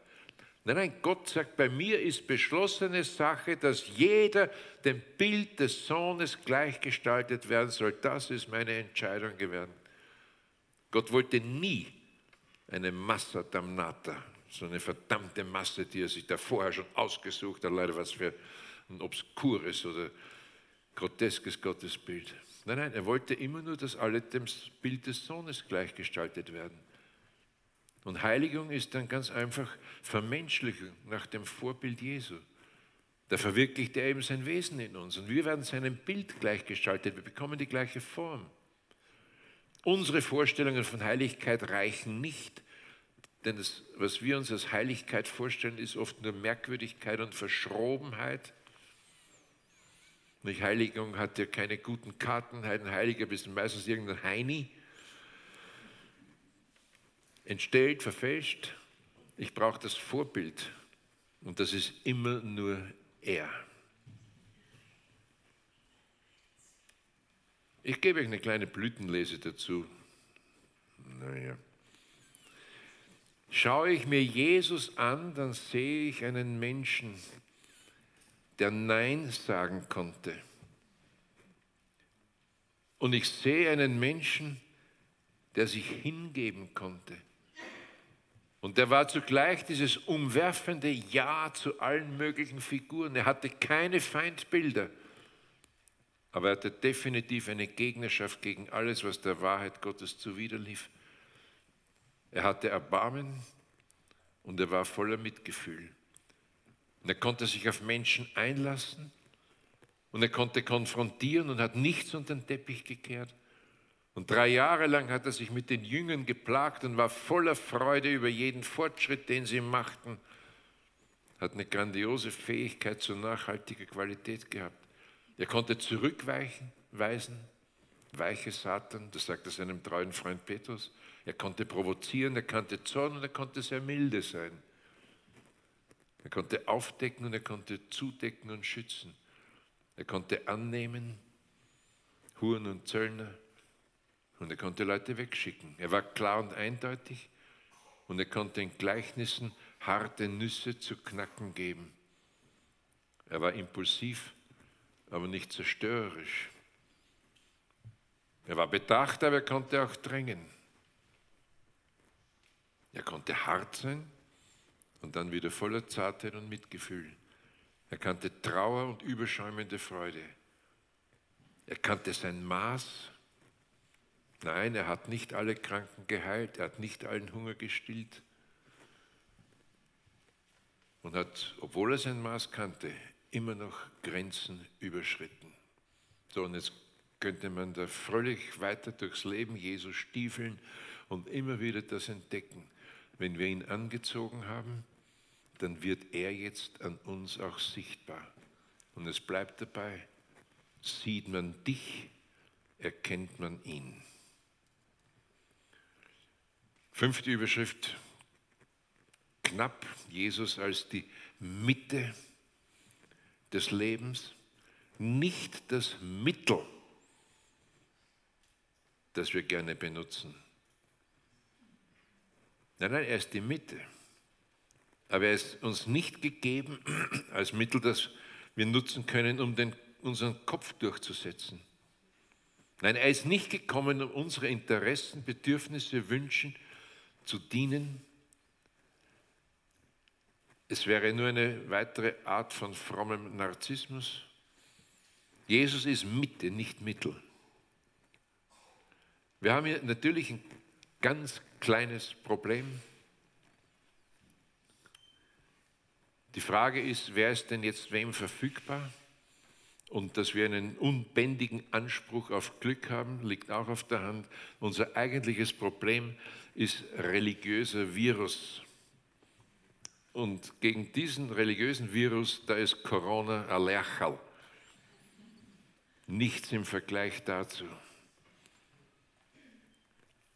Nein, nein, Gott sagt, bei mir ist beschlossene Sache, dass jeder dem Bild des Sohnes gleichgestaltet werden soll. Das ist meine Entscheidung gewesen. Gott wollte nie eine Massa damnata, so eine verdammte Masse, die er sich da vorher schon ausgesucht hat, leider was für ein obskures oder groteskes Gottesbild. Nein, nein, er wollte immer nur, dass alle dem Bild des Sohnes gleichgestaltet werden. Und Heiligung ist dann ganz einfach Vermenschlichung nach dem Vorbild Jesu. Da verwirklicht er eben sein Wesen in uns und wir werden seinem Bild gleichgestaltet. Wir bekommen die gleiche Form. Unsere Vorstellungen von Heiligkeit reichen nicht, denn das, was wir uns als Heiligkeit vorstellen, ist oft nur Merkwürdigkeit und Verschrobenheit. Nicht Heiligung hat ja keine guten Karten, ein Heiliger bist meistens irgendein Heini. Entstellt, verfälscht. Ich brauche das Vorbild und das ist immer nur er. Ich gebe euch eine kleine Blütenlese dazu. Naja. Schaue ich mir Jesus an, dann sehe ich einen Menschen, der Nein sagen konnte. Und ich sehe einen Menschen, der sich hingeben konnte. Und der war zugleich dieses umwerfende Ja zu allen möglichen Figuren. Er hatte keine Feindbilder, aber er hatte definitiv eine Gegnerschaft gegen alles, was der Wahrheit Gottes zuwiderlief. Er hatte Erbarmen und er war voller Mitgefühl. Und er konnte sich auf Menschen einlassen und er konnte konfrontieren und hat nichts unter den Teppich gekehrt. Und drei Jahre lang hat er sich mit den Jüngern geplagt und war voller Freude über jeden Fortschritt, den sie machten. Hat eine grandiose Fähigkeit zur nachhaltiger Qualität gehabt. Er konnte zurückweichen, weisen, weiche Satan, das sagt er seinem treuen Freund Petrus. Er konnte provozieren, er kannte Zorn und er konnte sehr milde sein. Er konnte aufdecken und er konnte zudecken und schützen. Er konnte annehmen, Huren und Zöllner, und er konnte Leute wegschicken. Er war klar und eindeutig und er konnte in Gleichnissen harte Nüsse zu knacken geben. Er war impulsiv, aber nicht zerstörerisch. Er war bedacht, aber er konnte auch drängen. Er konnte hart sein und dann wieder voller Zartheit und Mitgefühl. Er kannte Trauer und überschäumende Freude. Er kannte sein Maß Nein, er hat nicht alle Kranken geheilt, er hat nicht allen Hunger gestillt und hat, obwohl er sein Maß kannte, immer noch Grenzen überschritten. So, und jetzt könnte man da fröhlich weiter durchs Leben Jesu stiefeln und immer wieder das entdecken. Wenn wir ihn angezogen haben, dann wird er jetzt an uns auch sichtbar. Und es bleibt dabei, sieht man dich, erkennt man ihn. Fünfte Überschrift, knapp Jesus als die Mitte des Lebens, nicht das Mittel, das wir gerne benutzen. Nein, nein, er ist die Mitte. Aber er ist uns nicht gegeben als Mittel, das wir nutzen können, um den, unseren Kopf durchzusetzen. Nein, er ist nicht gekommen, um unsere Interessen, Bedürfnisse, Wünschen zu dienen. Es wäre nur eine weitere Art von frommem Narzissmus. Jesus ist Mitte, nicht Mittel. Wir haben hier natürlich ein ganz kleines Problem. Die Frage ist, wer ist denn jetzt wem verfügbar? Und dass wir einen unbändigen Anspruch auf Glück haben, liegt auch auf der Hand. Unser eigentliches Problem ist religiöser Virus. Und gegen diesen religiösen Virus, da ist Corona allerchal. Nichts im Vergleich dazu.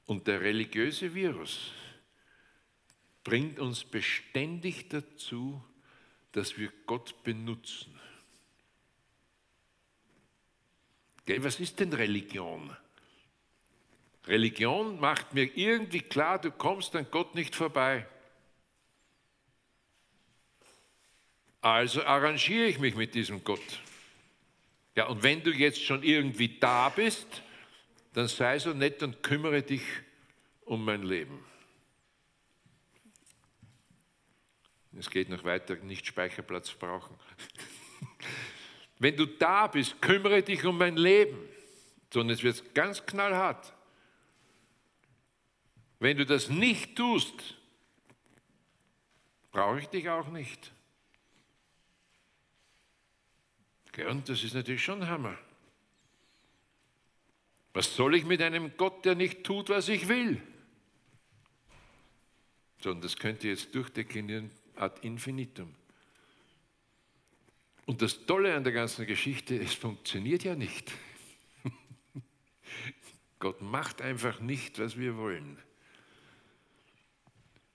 Und der religiöse Virus bringt uns beständig dazu, dass wir Gott benutzen. Was ist denn Religion? Religion macht mir irgendwie klar, du kommst an Gott nicht vorbei. Also arrangiere ich mich mit diesem Gott. Ja, und wenn du jetzt schon irgendwie da bist, dann sei so nett und kümmere dich um mein Leben. Es geht noch weiter, nicht Speicherplatz brauchen. Wenn du da bist, kümmere dich um mein Leben. Sondern es wird ganz knallhart. Wenn du das nicht tust, brauche ich dich auch nicht. und das ist natürlich schon Hammer. Was soll ich mit einem Gott, der nicht tut, was ich will? So, und das könnt ihr jetzt durchdeklinieren ad infinitum. Und das Tolle an der ganzen Geschichte, es funktioniert ja nicht. Gott macht einfach nicht, was wir wollen.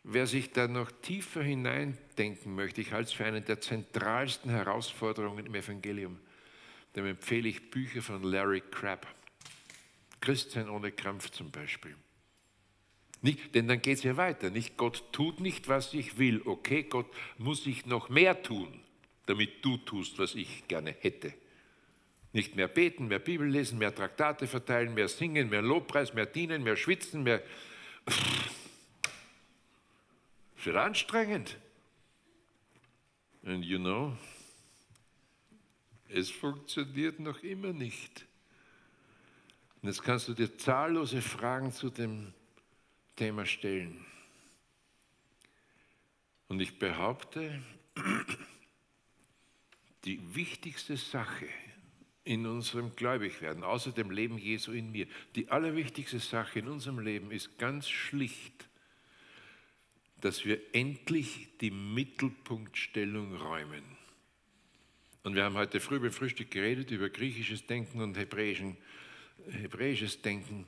Wer sich da noch tiefer hineindenken möchte, ich halte es für eine der zentralsten Herausforderungen im Evangelium, dem empfehle ich Bücher von Larry Crabb. Christsein ohne Krampf zum Beispiel. Nicht, denn dann geht es ja weiter. Nicht Gott tut nicht, was ich will. Okay, Gott muss ich noch mehr tun, damit du tust, was ich gerne hätte. Nicht mehr beten, mehr Bibel lesen, mehr Traktate verteilen, mehr singen, mehr Lobpreis, mehr dienen, mehr schwitzen, mehr. Es wird anstrengend. And you know, es funktioniert noch immer nicht. Und jetzt kannst du dir zahllose Fragen zu dem Thema stellen. Und ich behaupte, die wichtigste Sache in unserem Gläubigwerden, außer dem Leben Jesu in mir, die allerwichtigste Sache in unserem Leben ist ganz schlicht, dass wir endlich die Mittelpunktstellung räumen. Und wir haben heute früh beim Frühstück geredet über griechisches Denken und hebräischen, hebräisches Denken.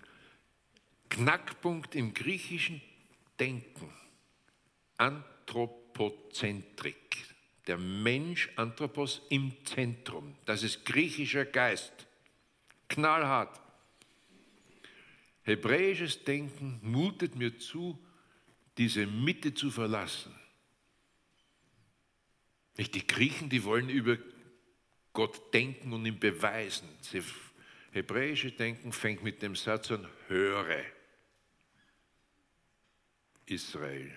Knackpunkt im griechischen Denken, Anthropozentrik. Der Mensch, Anthropos, im Zentrum. Das ist griechischer Geist. Knallhart. Hebräisches Denken mutet mir zu, diese Mitte zu verlassen. Nicht die Griechen, die wollen über Gott denken und ihn beweisen. Das hebräische Denken fängt mit dem Satz an, höre. Israel.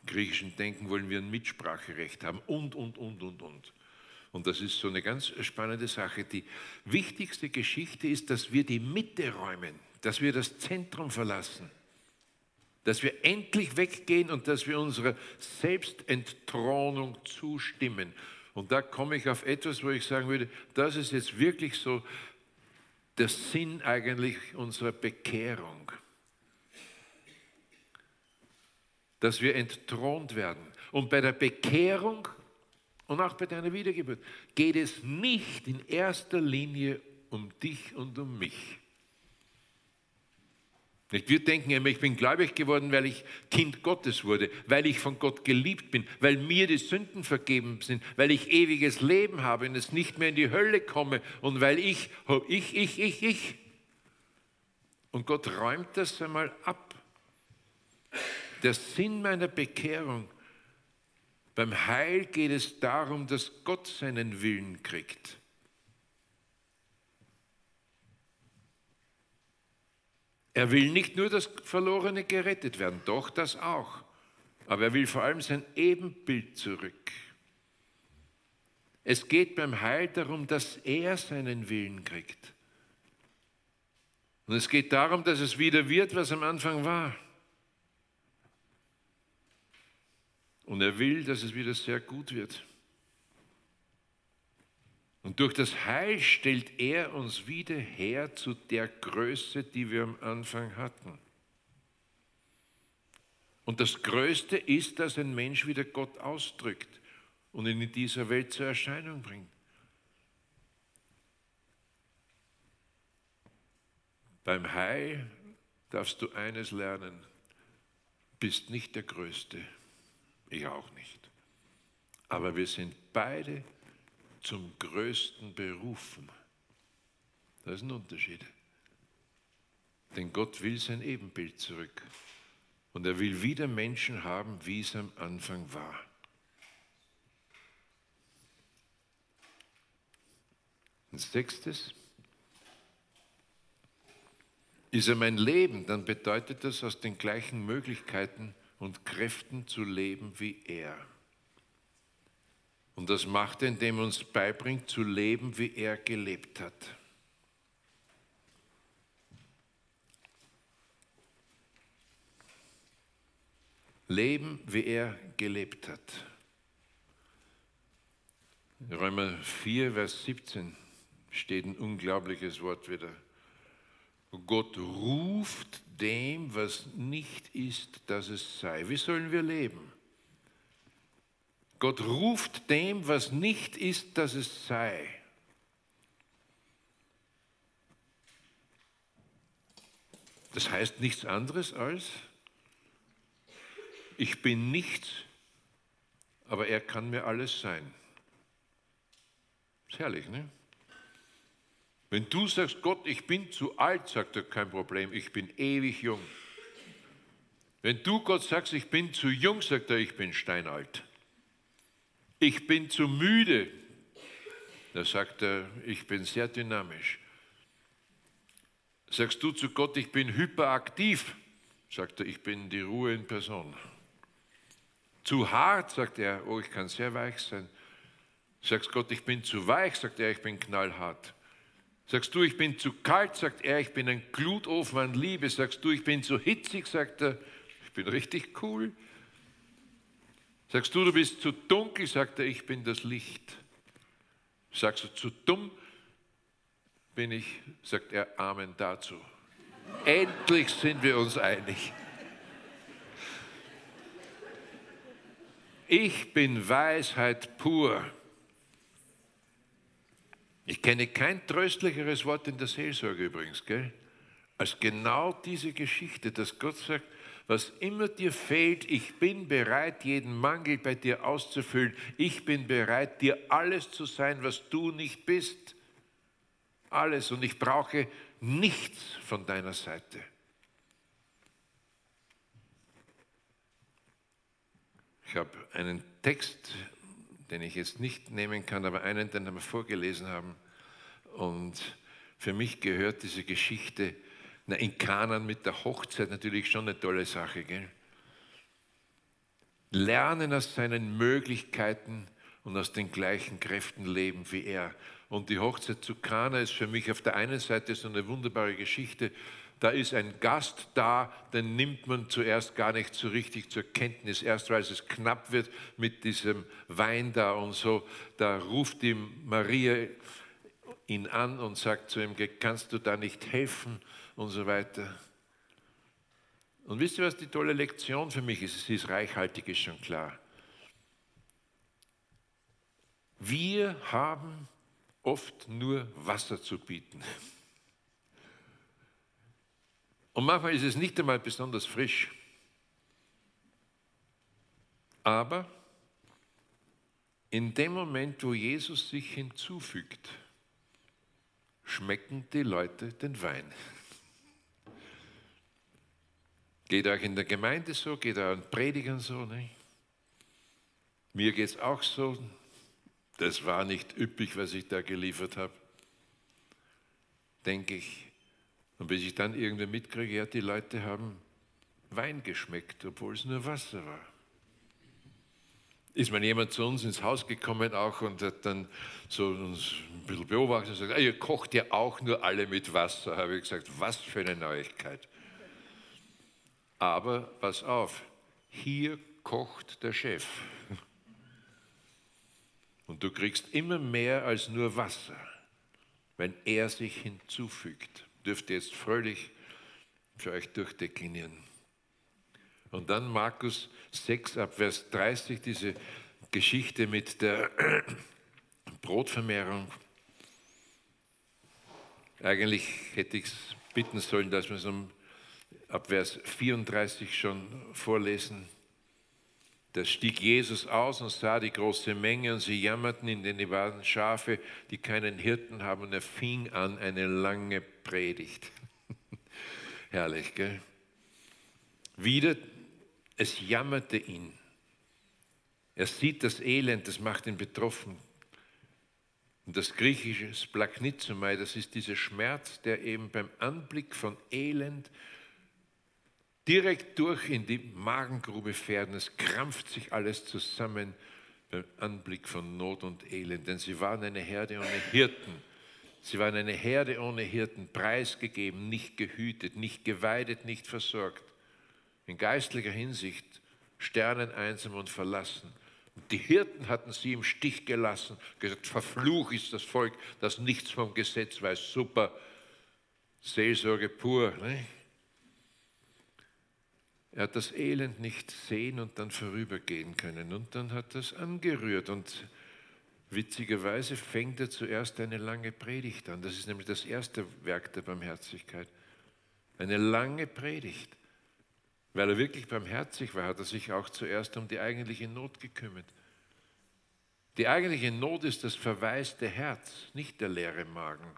Im griechischen Denken wollen wir ein Mitspracherecht haben und, und, und, und, und. Und das ist so eine ganz spannende Sache. Die wichtigste Geschichte ist, dass wir die Mitte räumen, dass wir das Zentrum verlassen, dass wir endlich weggehen und dass wir unserer Selbstentthronung zustimmen. Und da komme ich auf etwas, wo ich sagen würde, das ist jetzt wirklich so der Sinn eigentlich unserer Bekehrung. Dass wir entthront werden. Und bei der Bekehrung und auch bei deiner Wiedergeburt geht es nicht in erster Linie um dich und um mich. Wir denken immer, ich bin gläubig geworden, weil ich Kind Gottes wurde, weil ich von Gott geliebt bin, weil mir die Sünden vergeben sind, weil ich ewiges Leben habe und es nicht mehr in die Hölle komme und weil ich, ich, ich, ich, ich. Und Gott räumt das einmal ab der Sinn meiner Bekehrung. Beim Heil geht es darum, dass Gott seinen Willen kriegt. Er will nicht nur, dass Verlorene gerettet werden, doch das auch. Aber er will vor allem sein Ebenbild zurück. Es geht beim Heil darum, dass er seinen Willen kriegt. Und es geht darum, dass es wieder wird, was am Anfang war. Und er will, dass es wieder sehr gut wird. Und durch das Heil stellt er uns wieder her zu der Größe, die wir am Anfang hatten. Und das Größte ist, dass ein Mensch wieder Gott ausdrückt und ihn in dieser Welt zur Erscheinung bringt. Beim Heil darfst du eines lernen, bist nicht der Größte. Ich auch nicht. Aber wir sind beide zum Größten berufen. Das ist ein Unterschied. Denn Gott will sein Ebenbild zurück. Und er will wieder Menschen haben, wie es am Anfang war. Und sechstes, ist er mein Leben, dann bedeutet das aus den gleichen Möglichkeiten und Kräften zu leben wie er. Und das macht er, indem er uns beibringt zu leben, wie er gelebt hat. Leben, wie er gelebt hat. Römer 4, Vers 17 steht ein unglaubliches Wort wieder. Gott ruft dem, was nicht ist, dass es sei. Wie sollen wir leben? Gott ruft dem, was nicht ist, dass es sei. Das heißt nichts anderes als, ich bin nichts, aber er kann mir alles sein. Ist herrlich, ne? Wenn du sagst, Gott, ich bin zu alt, sagt er, kein Problem, ich bin ewig jung. Wenn du Gott sagst, ich bin zu jung, sagt er, ich bin steinalt. Ich bin zu müde, da sagt er, ich bin sehr dynamisch. Sagst du zu Gott, ich bin hyperaktiv, sagt er, ich bin die Ruhe in Person. Zu hart, sagt er, oh, ich kann sehr weich sein. Sagst Gott, ich bin zu weich, sagt er, ich bin knallhart. Sagst du, ich bin zu kalt, sagt er, ich bin ein Glutofen an Liebe. Sagst du, ich bin zu hitzig, sagt er, ich bin richtig cool. Sagst du, du bist zu dunkel, sagt er, ich bin das Licht. Sagst du, zu dumm bin ich, sagt er, Amen dazu. Endlich sind wir uns einig. Ich bin Weisheit pur. Ich kenne kein tröstlicheres Wort in der Seelsorge übrigens, gell? als genau diese Geschichte, dass Gott sagt, was immer dir fehlt, ich bin bereit, jeden Mangel bei dir auszufüllen. Ich bin bereit, dir alles zu sein, was du nicht bist. Alles. Und ich brauche nichts von deiner Seite. Ich habe einen Text den ich jetzt nicht nehmen kann, aber einen, den wir vorgelesen haben. Und für mich gehört diese Geschichte na, in Kanan mit der Hochzeit natürlich schon eine tolle Sache. Gell? Lernen aus seinen Möglichkeiten und aus den gleichen Kräften leben wie er. Und die Hochzeit zu Kana ist für mich auf der einen Seite so eine wunderbare Geschichte, da ist ein Gast da, den nimmt man zuerst gar nicht so richtig zur Kenntnis, erst weil es knapp wird mit diesem Wein da und so. Da ruft ihm Maria ihn an und sagt zu ihm, kannst du da nicht helfen und so weiter. Und wisst ihr, was die tolle Lektion für mich ist? Sie ist reichhaltig, ist schon klar. Wir haben oft nur Wasser zu bieten. Und manchmal ist es nicht einmal besonders frisch. Aber in dem Moment, wo Jesus sich hinzufügt, schmecken die Leute den Wein. Geht euch in der Gemeinde so, geht euren Predigern so. Ne? Mir geht es auch so. Das war nicht üppig, was ich da geliefert habe. Denke ich, und bis ich dann irgendwie mitkriege, ja, die Leute haben Wein geschmeckt, obwohl es nur Wasser war. Ist mal jemand zu uns ins Haus gekommen auch und hat dann so uns ein bisschen beobachtet und gesagt, ah, ihr kocht ja auch nur alle mit Wasser. Habe ich gesagt, was für eine Neuigkeit. Aber pass auf, hier kocht der Chef. Und du kriegst immer mehr als nur Wasser, wenn er sich hinzufügt dürft ihr jetzt fröhlich für euch durchdeklinieren. Und dann Markus 6 ab Vers 30, diese Geschichte mit der Brotvermehrung. Eigentlich hätte ich es bitten sollen, dass wir es ab Vers 34 schon vorlesen. Da stieg Jesus aus und sah die große Menge und sie jammerten, in denen waren Schafe, die keinen Hirten haben. Und er fing an eine lange Predigt. Herrlich, gell? Wieder, es jammerte ihn. Er sieht das Elend, das macht ihn betroffen. Und das griechische Splagnizomai, das ist dieser Schmerz, der eben beim Anblick von Elend direkt durch in die Magengrube fährt und es krampft sich alles zusammen beim Anblick von Not und Elend. Denn sie waren eine Herde ohne Hirten. Sie waren eine Herde ohne Hirten, preisgegeben, nicht gehütet, nicht geweidet, nicht versorgt. In geistlicher Hinsicht sterneneinsam und verlassen, Die Hirten hatten sie im Stich gelassen, gesagt, verflucht ist das Volk, das nichts vom Gesetz weiß. Super, Seelsorge pur. Ne? Er hat das Elend nicht sehen und dann vorübergehen können. Und dann hat es angerührt. Und witzigerweise fängt er zuerst eine lange Predigt an. Das ist nämlich das erste Werk der Barmherzigkeit. Eine lange Predigt. Weil er wirklich barmherzig war, hat er sich auch zuerst um die eigentliche Not gekümmert. Die eigentliche Not ist das verwaiste Herz, nicht der leere Magen.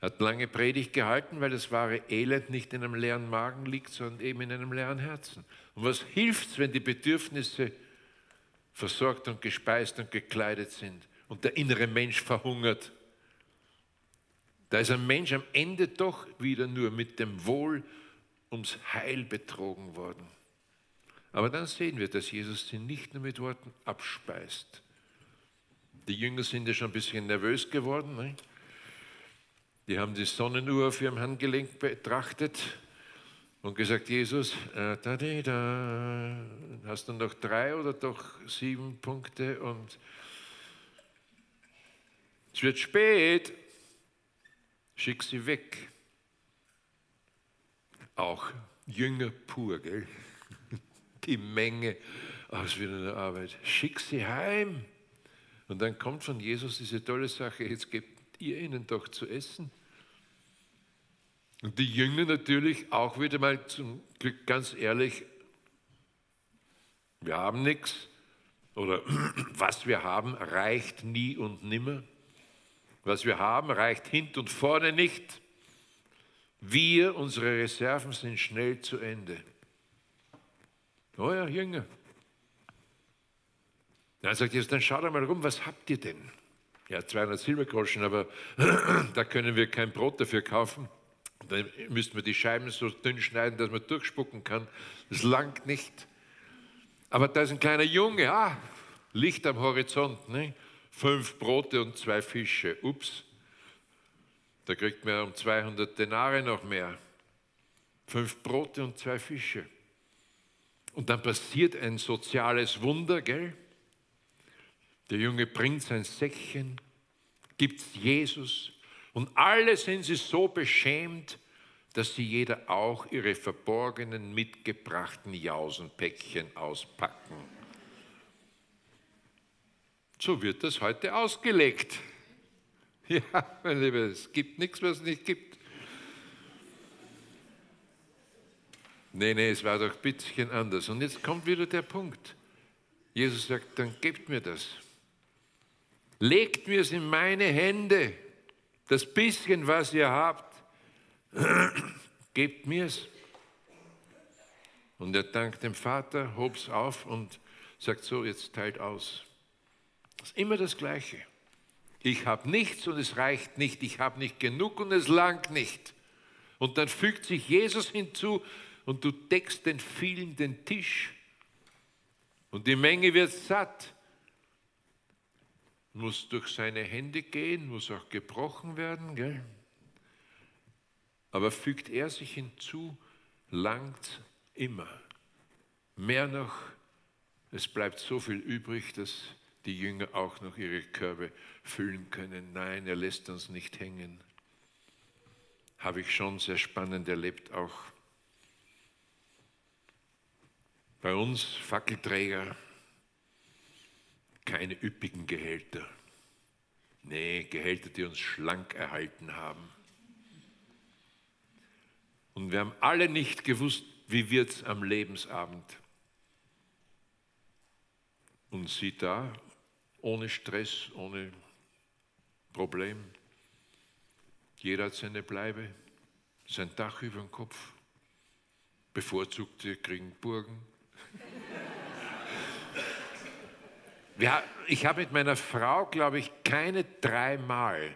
Er hat lange Predigt gehalten, weil das wahre Elend nicht in einem leeren Magen liegt, sondern eben in einem leeren Herzen. Und was hilft es, wenn die Bedürfnisse versorgt und gespeist und gekleidet sind und der innere Mensch verhungert? Da ist ein Mensch am Ende doch wieder nur mit dem Wohl ums Heil betrogen worden. Aber dann sehen wir, dass Jesus sie nicht nur mit Worten abspeist. Die Jünger sind ja schon ein bisschen nervös geworden. Ne? Die haben die Sonnenuhr auf ihrem Handgelenk betrachtet und gesagt, Jesus, äh, da, da, da, hast du noch drei oder doch sieben Punkte und es wird spät, schick sie weg. Auch Jünger pur, gell? Die Menge aus wieder eine Arbeit. Schick sie heim. Und dann kommt von Jesus diese tolle Sache, jetzt gebt ihr ihnen doch zu essen. Und die Jünger natürlich auch wieder mal zum Glück ganz ehrlich, wir haben nichts oder was wir haben reicht nie und nimmer. Was wir haben reicht hint und vorne nicht. Wir, unsere Reserven sind schnell zu Ende. Oh ja, Jünger. Dann sagt Jesus, dann schaut mal rum, was habt ihr denn? Ja, 200 Silbergroschen, aber da können wir kein Brot dafür kaufen. Dann müssten wir die Scheiben so dünn schneiden, dass man durchspucken kann. Das langt nicht. Aber da ist ein kleiner Junge, ah, Licht am Horizont, ne? fünf Brote und zwei Fische. Ups, da kriegt man um 200 Denare noch mehr. Fünf Brote und zwei Fische. Und dann passiert ein soziales Wunder, gell? Der Junge bringt sein Säckchen, gibt es Jesus und alle sind sie so beschämt, dass sie jeder auch ihre verborgenen, mitgebrachten Jausenpäckchen auspacken. So wird das heute ausgelegt. Ja, mein Lieber, es gibt nichts, was es nicht gibt. Nee, nee, es war doch ein bisschen anders. Und jetzt kommt wieder der Punkt. Jesus sagt, dann gebt mir das. Legt mir es in meine Hände. Das bisschen, was ihr habt, gebt mir es. Und er dankt dem Vater, hob es auf und sagt so, jetzt teilt aus. Das ist immer das Gleiche. Ich habe nichts und es reicht nicht. Ich habe nicht genug und es langt nicht. Und dann fügt sich Jesus hinzu und du deckst den vielen den Tisch. Und die Menge wird satt muss durch seine Hände gehen, muss auch gebrochen werden. Gell? Aber fügt er sich hinzu, langt immer. Mehr noch, es bleibt so viel übrig, dass die Jünger auch noch ihre Körbe füllen können. Nein, er lässt uns nicht hängen. Habe ich schon sehr spannend erlebt, auch bei uns Fackelträger keine üppigen Gehälter. Nee, Gehälter, die uns schlank erhalten haben. Und wir haben alle nicht gewusst, wie wird es am Lebensabend. Und sie da, ohne Stress, ohne Problem. Jeder hat seine Bleibe, sein Dach über dem Kopf. Bevorzugte kriegen Burgen. ich habe mit meiner Frau, glaube ich, keine dreimal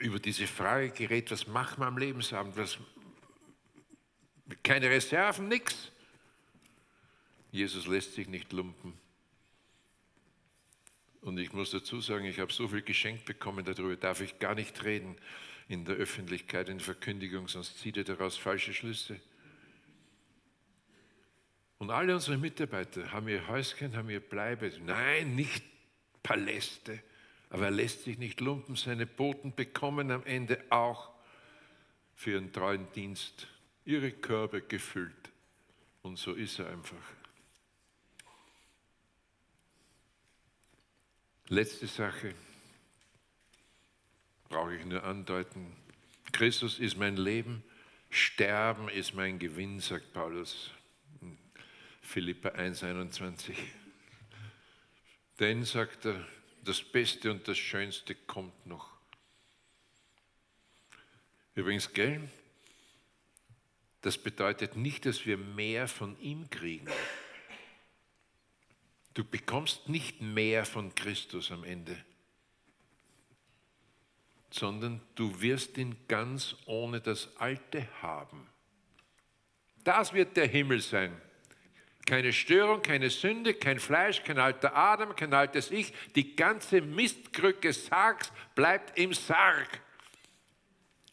über diese Frage geredet, was machen wir am Lebensabend, was, keine Reserven, nichts. Jesus lässt sich nicht lumpen. Und ich muss dazu sagen, ich habe so viel geschenkt bekommen, darüber darf ich gar nicht reden in der Öffentlichkeit, in der Verkündigung, sonst zieht er daraus falsche Schlüsse. Und alle unsere Mitarbeiter haben ihr Häuschen, haben ihr Bleibe. Nein, nicht Paläste. Aber er lässt sich nicht lumpen. Seine Boten bekommen am Ende auch für ihren treuen Dienst ihre Körbe gefüllt. Und so ist er einfach. Letzte Sache brauche ich nur andeuten. Christus ist mein Leben, Sterben ist mein Gewinn, sagt Paulus in Philippa 1,21. Denn, sagt er, das Beste und das Schönste kommt noch. Übrigens, gell? Das bedeutet nicht, dass wir mehr von ihm kriegen. Du bekommst nicht mehr von Christus am Ende, sondern du wirst ihn ganz ohne das Alte haben. Das wird der Himmel sein. Keine Störung, keine Sünde, kein Fleisch, kein alter Adam, kein altes Ich. Die ganze Mistkrücke Sargs bleibt im Sarg.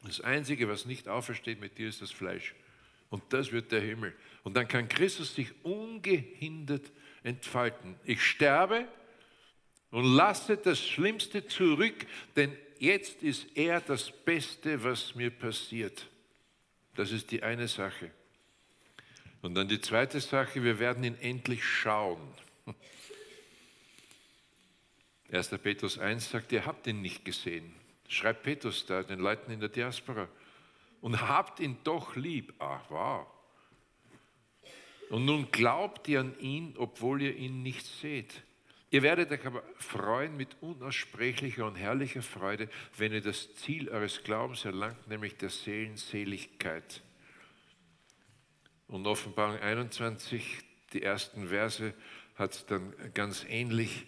Das Einzige, was nicht aufersteht mit dir, ist das Fleisch. Und das wird der Himmel. Und dann kann Christus sich ungehindert entfalten. Ich sterbe und lasse das Schlimmste zurück, denn jetzt ist er das Beste, was mir passiert. Das ist die eine Sache. Und dann die zweite Sache, wir werden ihn endlich schauen. 1. Petrus 1 sagt, ihr habt ihn nicht gesehen. Schreibt Petrus da den Leuten in der Diaspora. Und habt ihn doch lieb. Ach, wow. Und nun glaubt ihr an ihn, obwohl ihr ihn nicht seht. Ihr werdet euch aber freuen mit unaussprechlicher und herrlicher Freude, wenn ihr das Ziel eures Glaubens erlangt, nämlich der Seelenseligkeit. Und Offenbarung 21, die ersten Verse, hat es dann ganz ähnlich,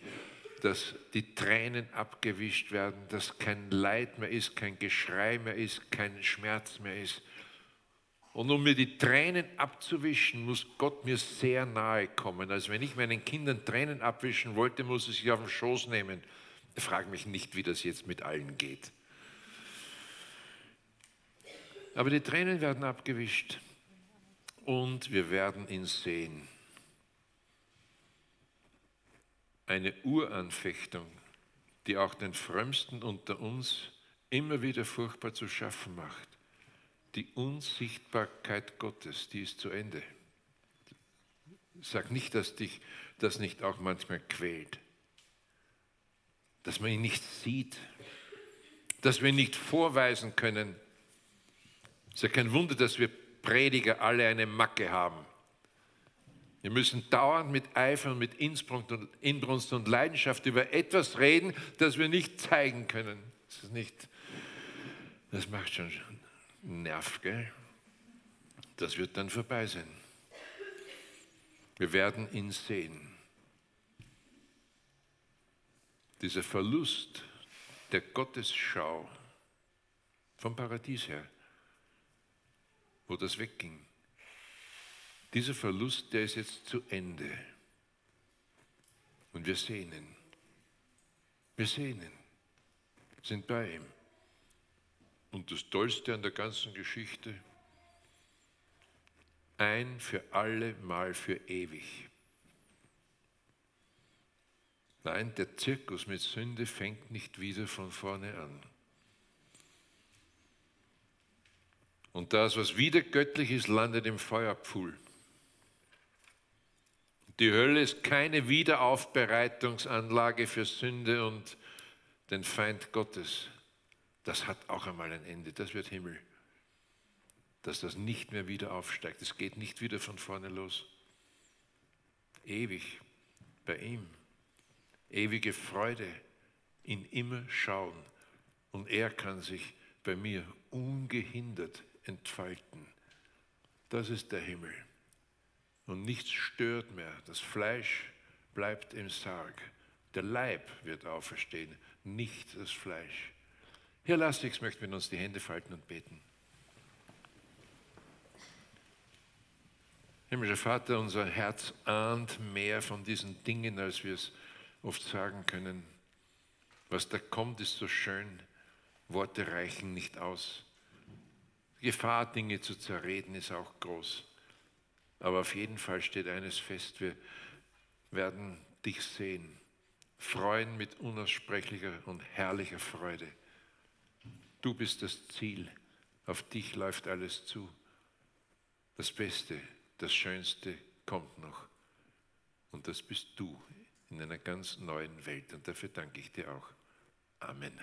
dass die Tränen abgewischt werden, dass kein Leid mehr ist, kein Geschrei mehr ist, kein Schmerz mehr ist. Und um mir die Tränen abzuwischen, muss Gott mir sehr nahe kommen. Also wenn ich meinen Kindern Tränen abwischen wollte, muss ich sie auf den Schoß nehmen. Ich frage mich nicht, wie das jetzt mit allen geht. Aber die Tränen werden abgewischt und wir werden ihn sehen. Eine Uranfechtung, die auch den Frömmsten unter uns immer wieder furchtbar zu schaffen macht. Die Unsichtbarkeit Gottes, die ist zu Ende. Sag nicht, dass dich das nicht auch manchmal quält. Dass man ihn nicht sieht. Dass wir ihn nicht vorweisen können. Es ist ja kein Wunder, dass wir Prediger alle eine Macke haben. Wir müssen dauernd mit Eifer und mit Inbrunst und Leidenschaft über etwas reden, das wir nicht zeigen können. Das, ist nicht, das macht schon Nerv, gell? Das wird dann vorbei sein. Wir werden ihn sehen. Dieser Verlust der Gottesschau vom Paradies her wo das wegging. Dieser Verlust, der ist jetzt zu Ende. Und wir sehen ihn. Wir sehen ihn, sind bei ihm. Und das Tollste an der ganzen Geschichte, ein für alle Mal für ewig. Nein, der Zirkus mit Sünde fängt nicht wieder von vorne an. Und das, was wieder göttlich ist, landet im Feuerpfuhl. Die Hölle ist keine Wiederaufbereitungsanlage für Sünde und den Feind Gottes. Das hat auch einmal ein Ende, das wird Himmel. Dass das nicht mehr wieder aufsteigt, es geht nicht wieder von vorne los. Ewig bei ihm. Ewige Freude, ihn immer schauen. Und er kann sich bei mir ungehindert entfalten. Das ist der Himmel. Und nichts stört mehr. Das Fleisch bleibt im Sarg. Der Leib wird auferstehen, nicht das Fleisch. Herr Lassix möchte mit uns die Hände falten und beten. Himmlischer Vater, unser Herz ahnt mehr von diesen Dingen, als wir es oft sagen können. Was da kommt, ist so schön. Worte reichen nicht aus. Gefahr, Dinge zu zerreden, ist auch groß. Aber auf jeden Fall steht eines fest, wir werden dich sehen, freuen mit unaussprechlicher und herrlicher Freude. Du bist das Ziel, auf dich läuft alles zu. Das Beste, das Schönste kommt noch. Und das bist du in einer ganz neuen Welt. Und dafür danke ich dir auch. Amen.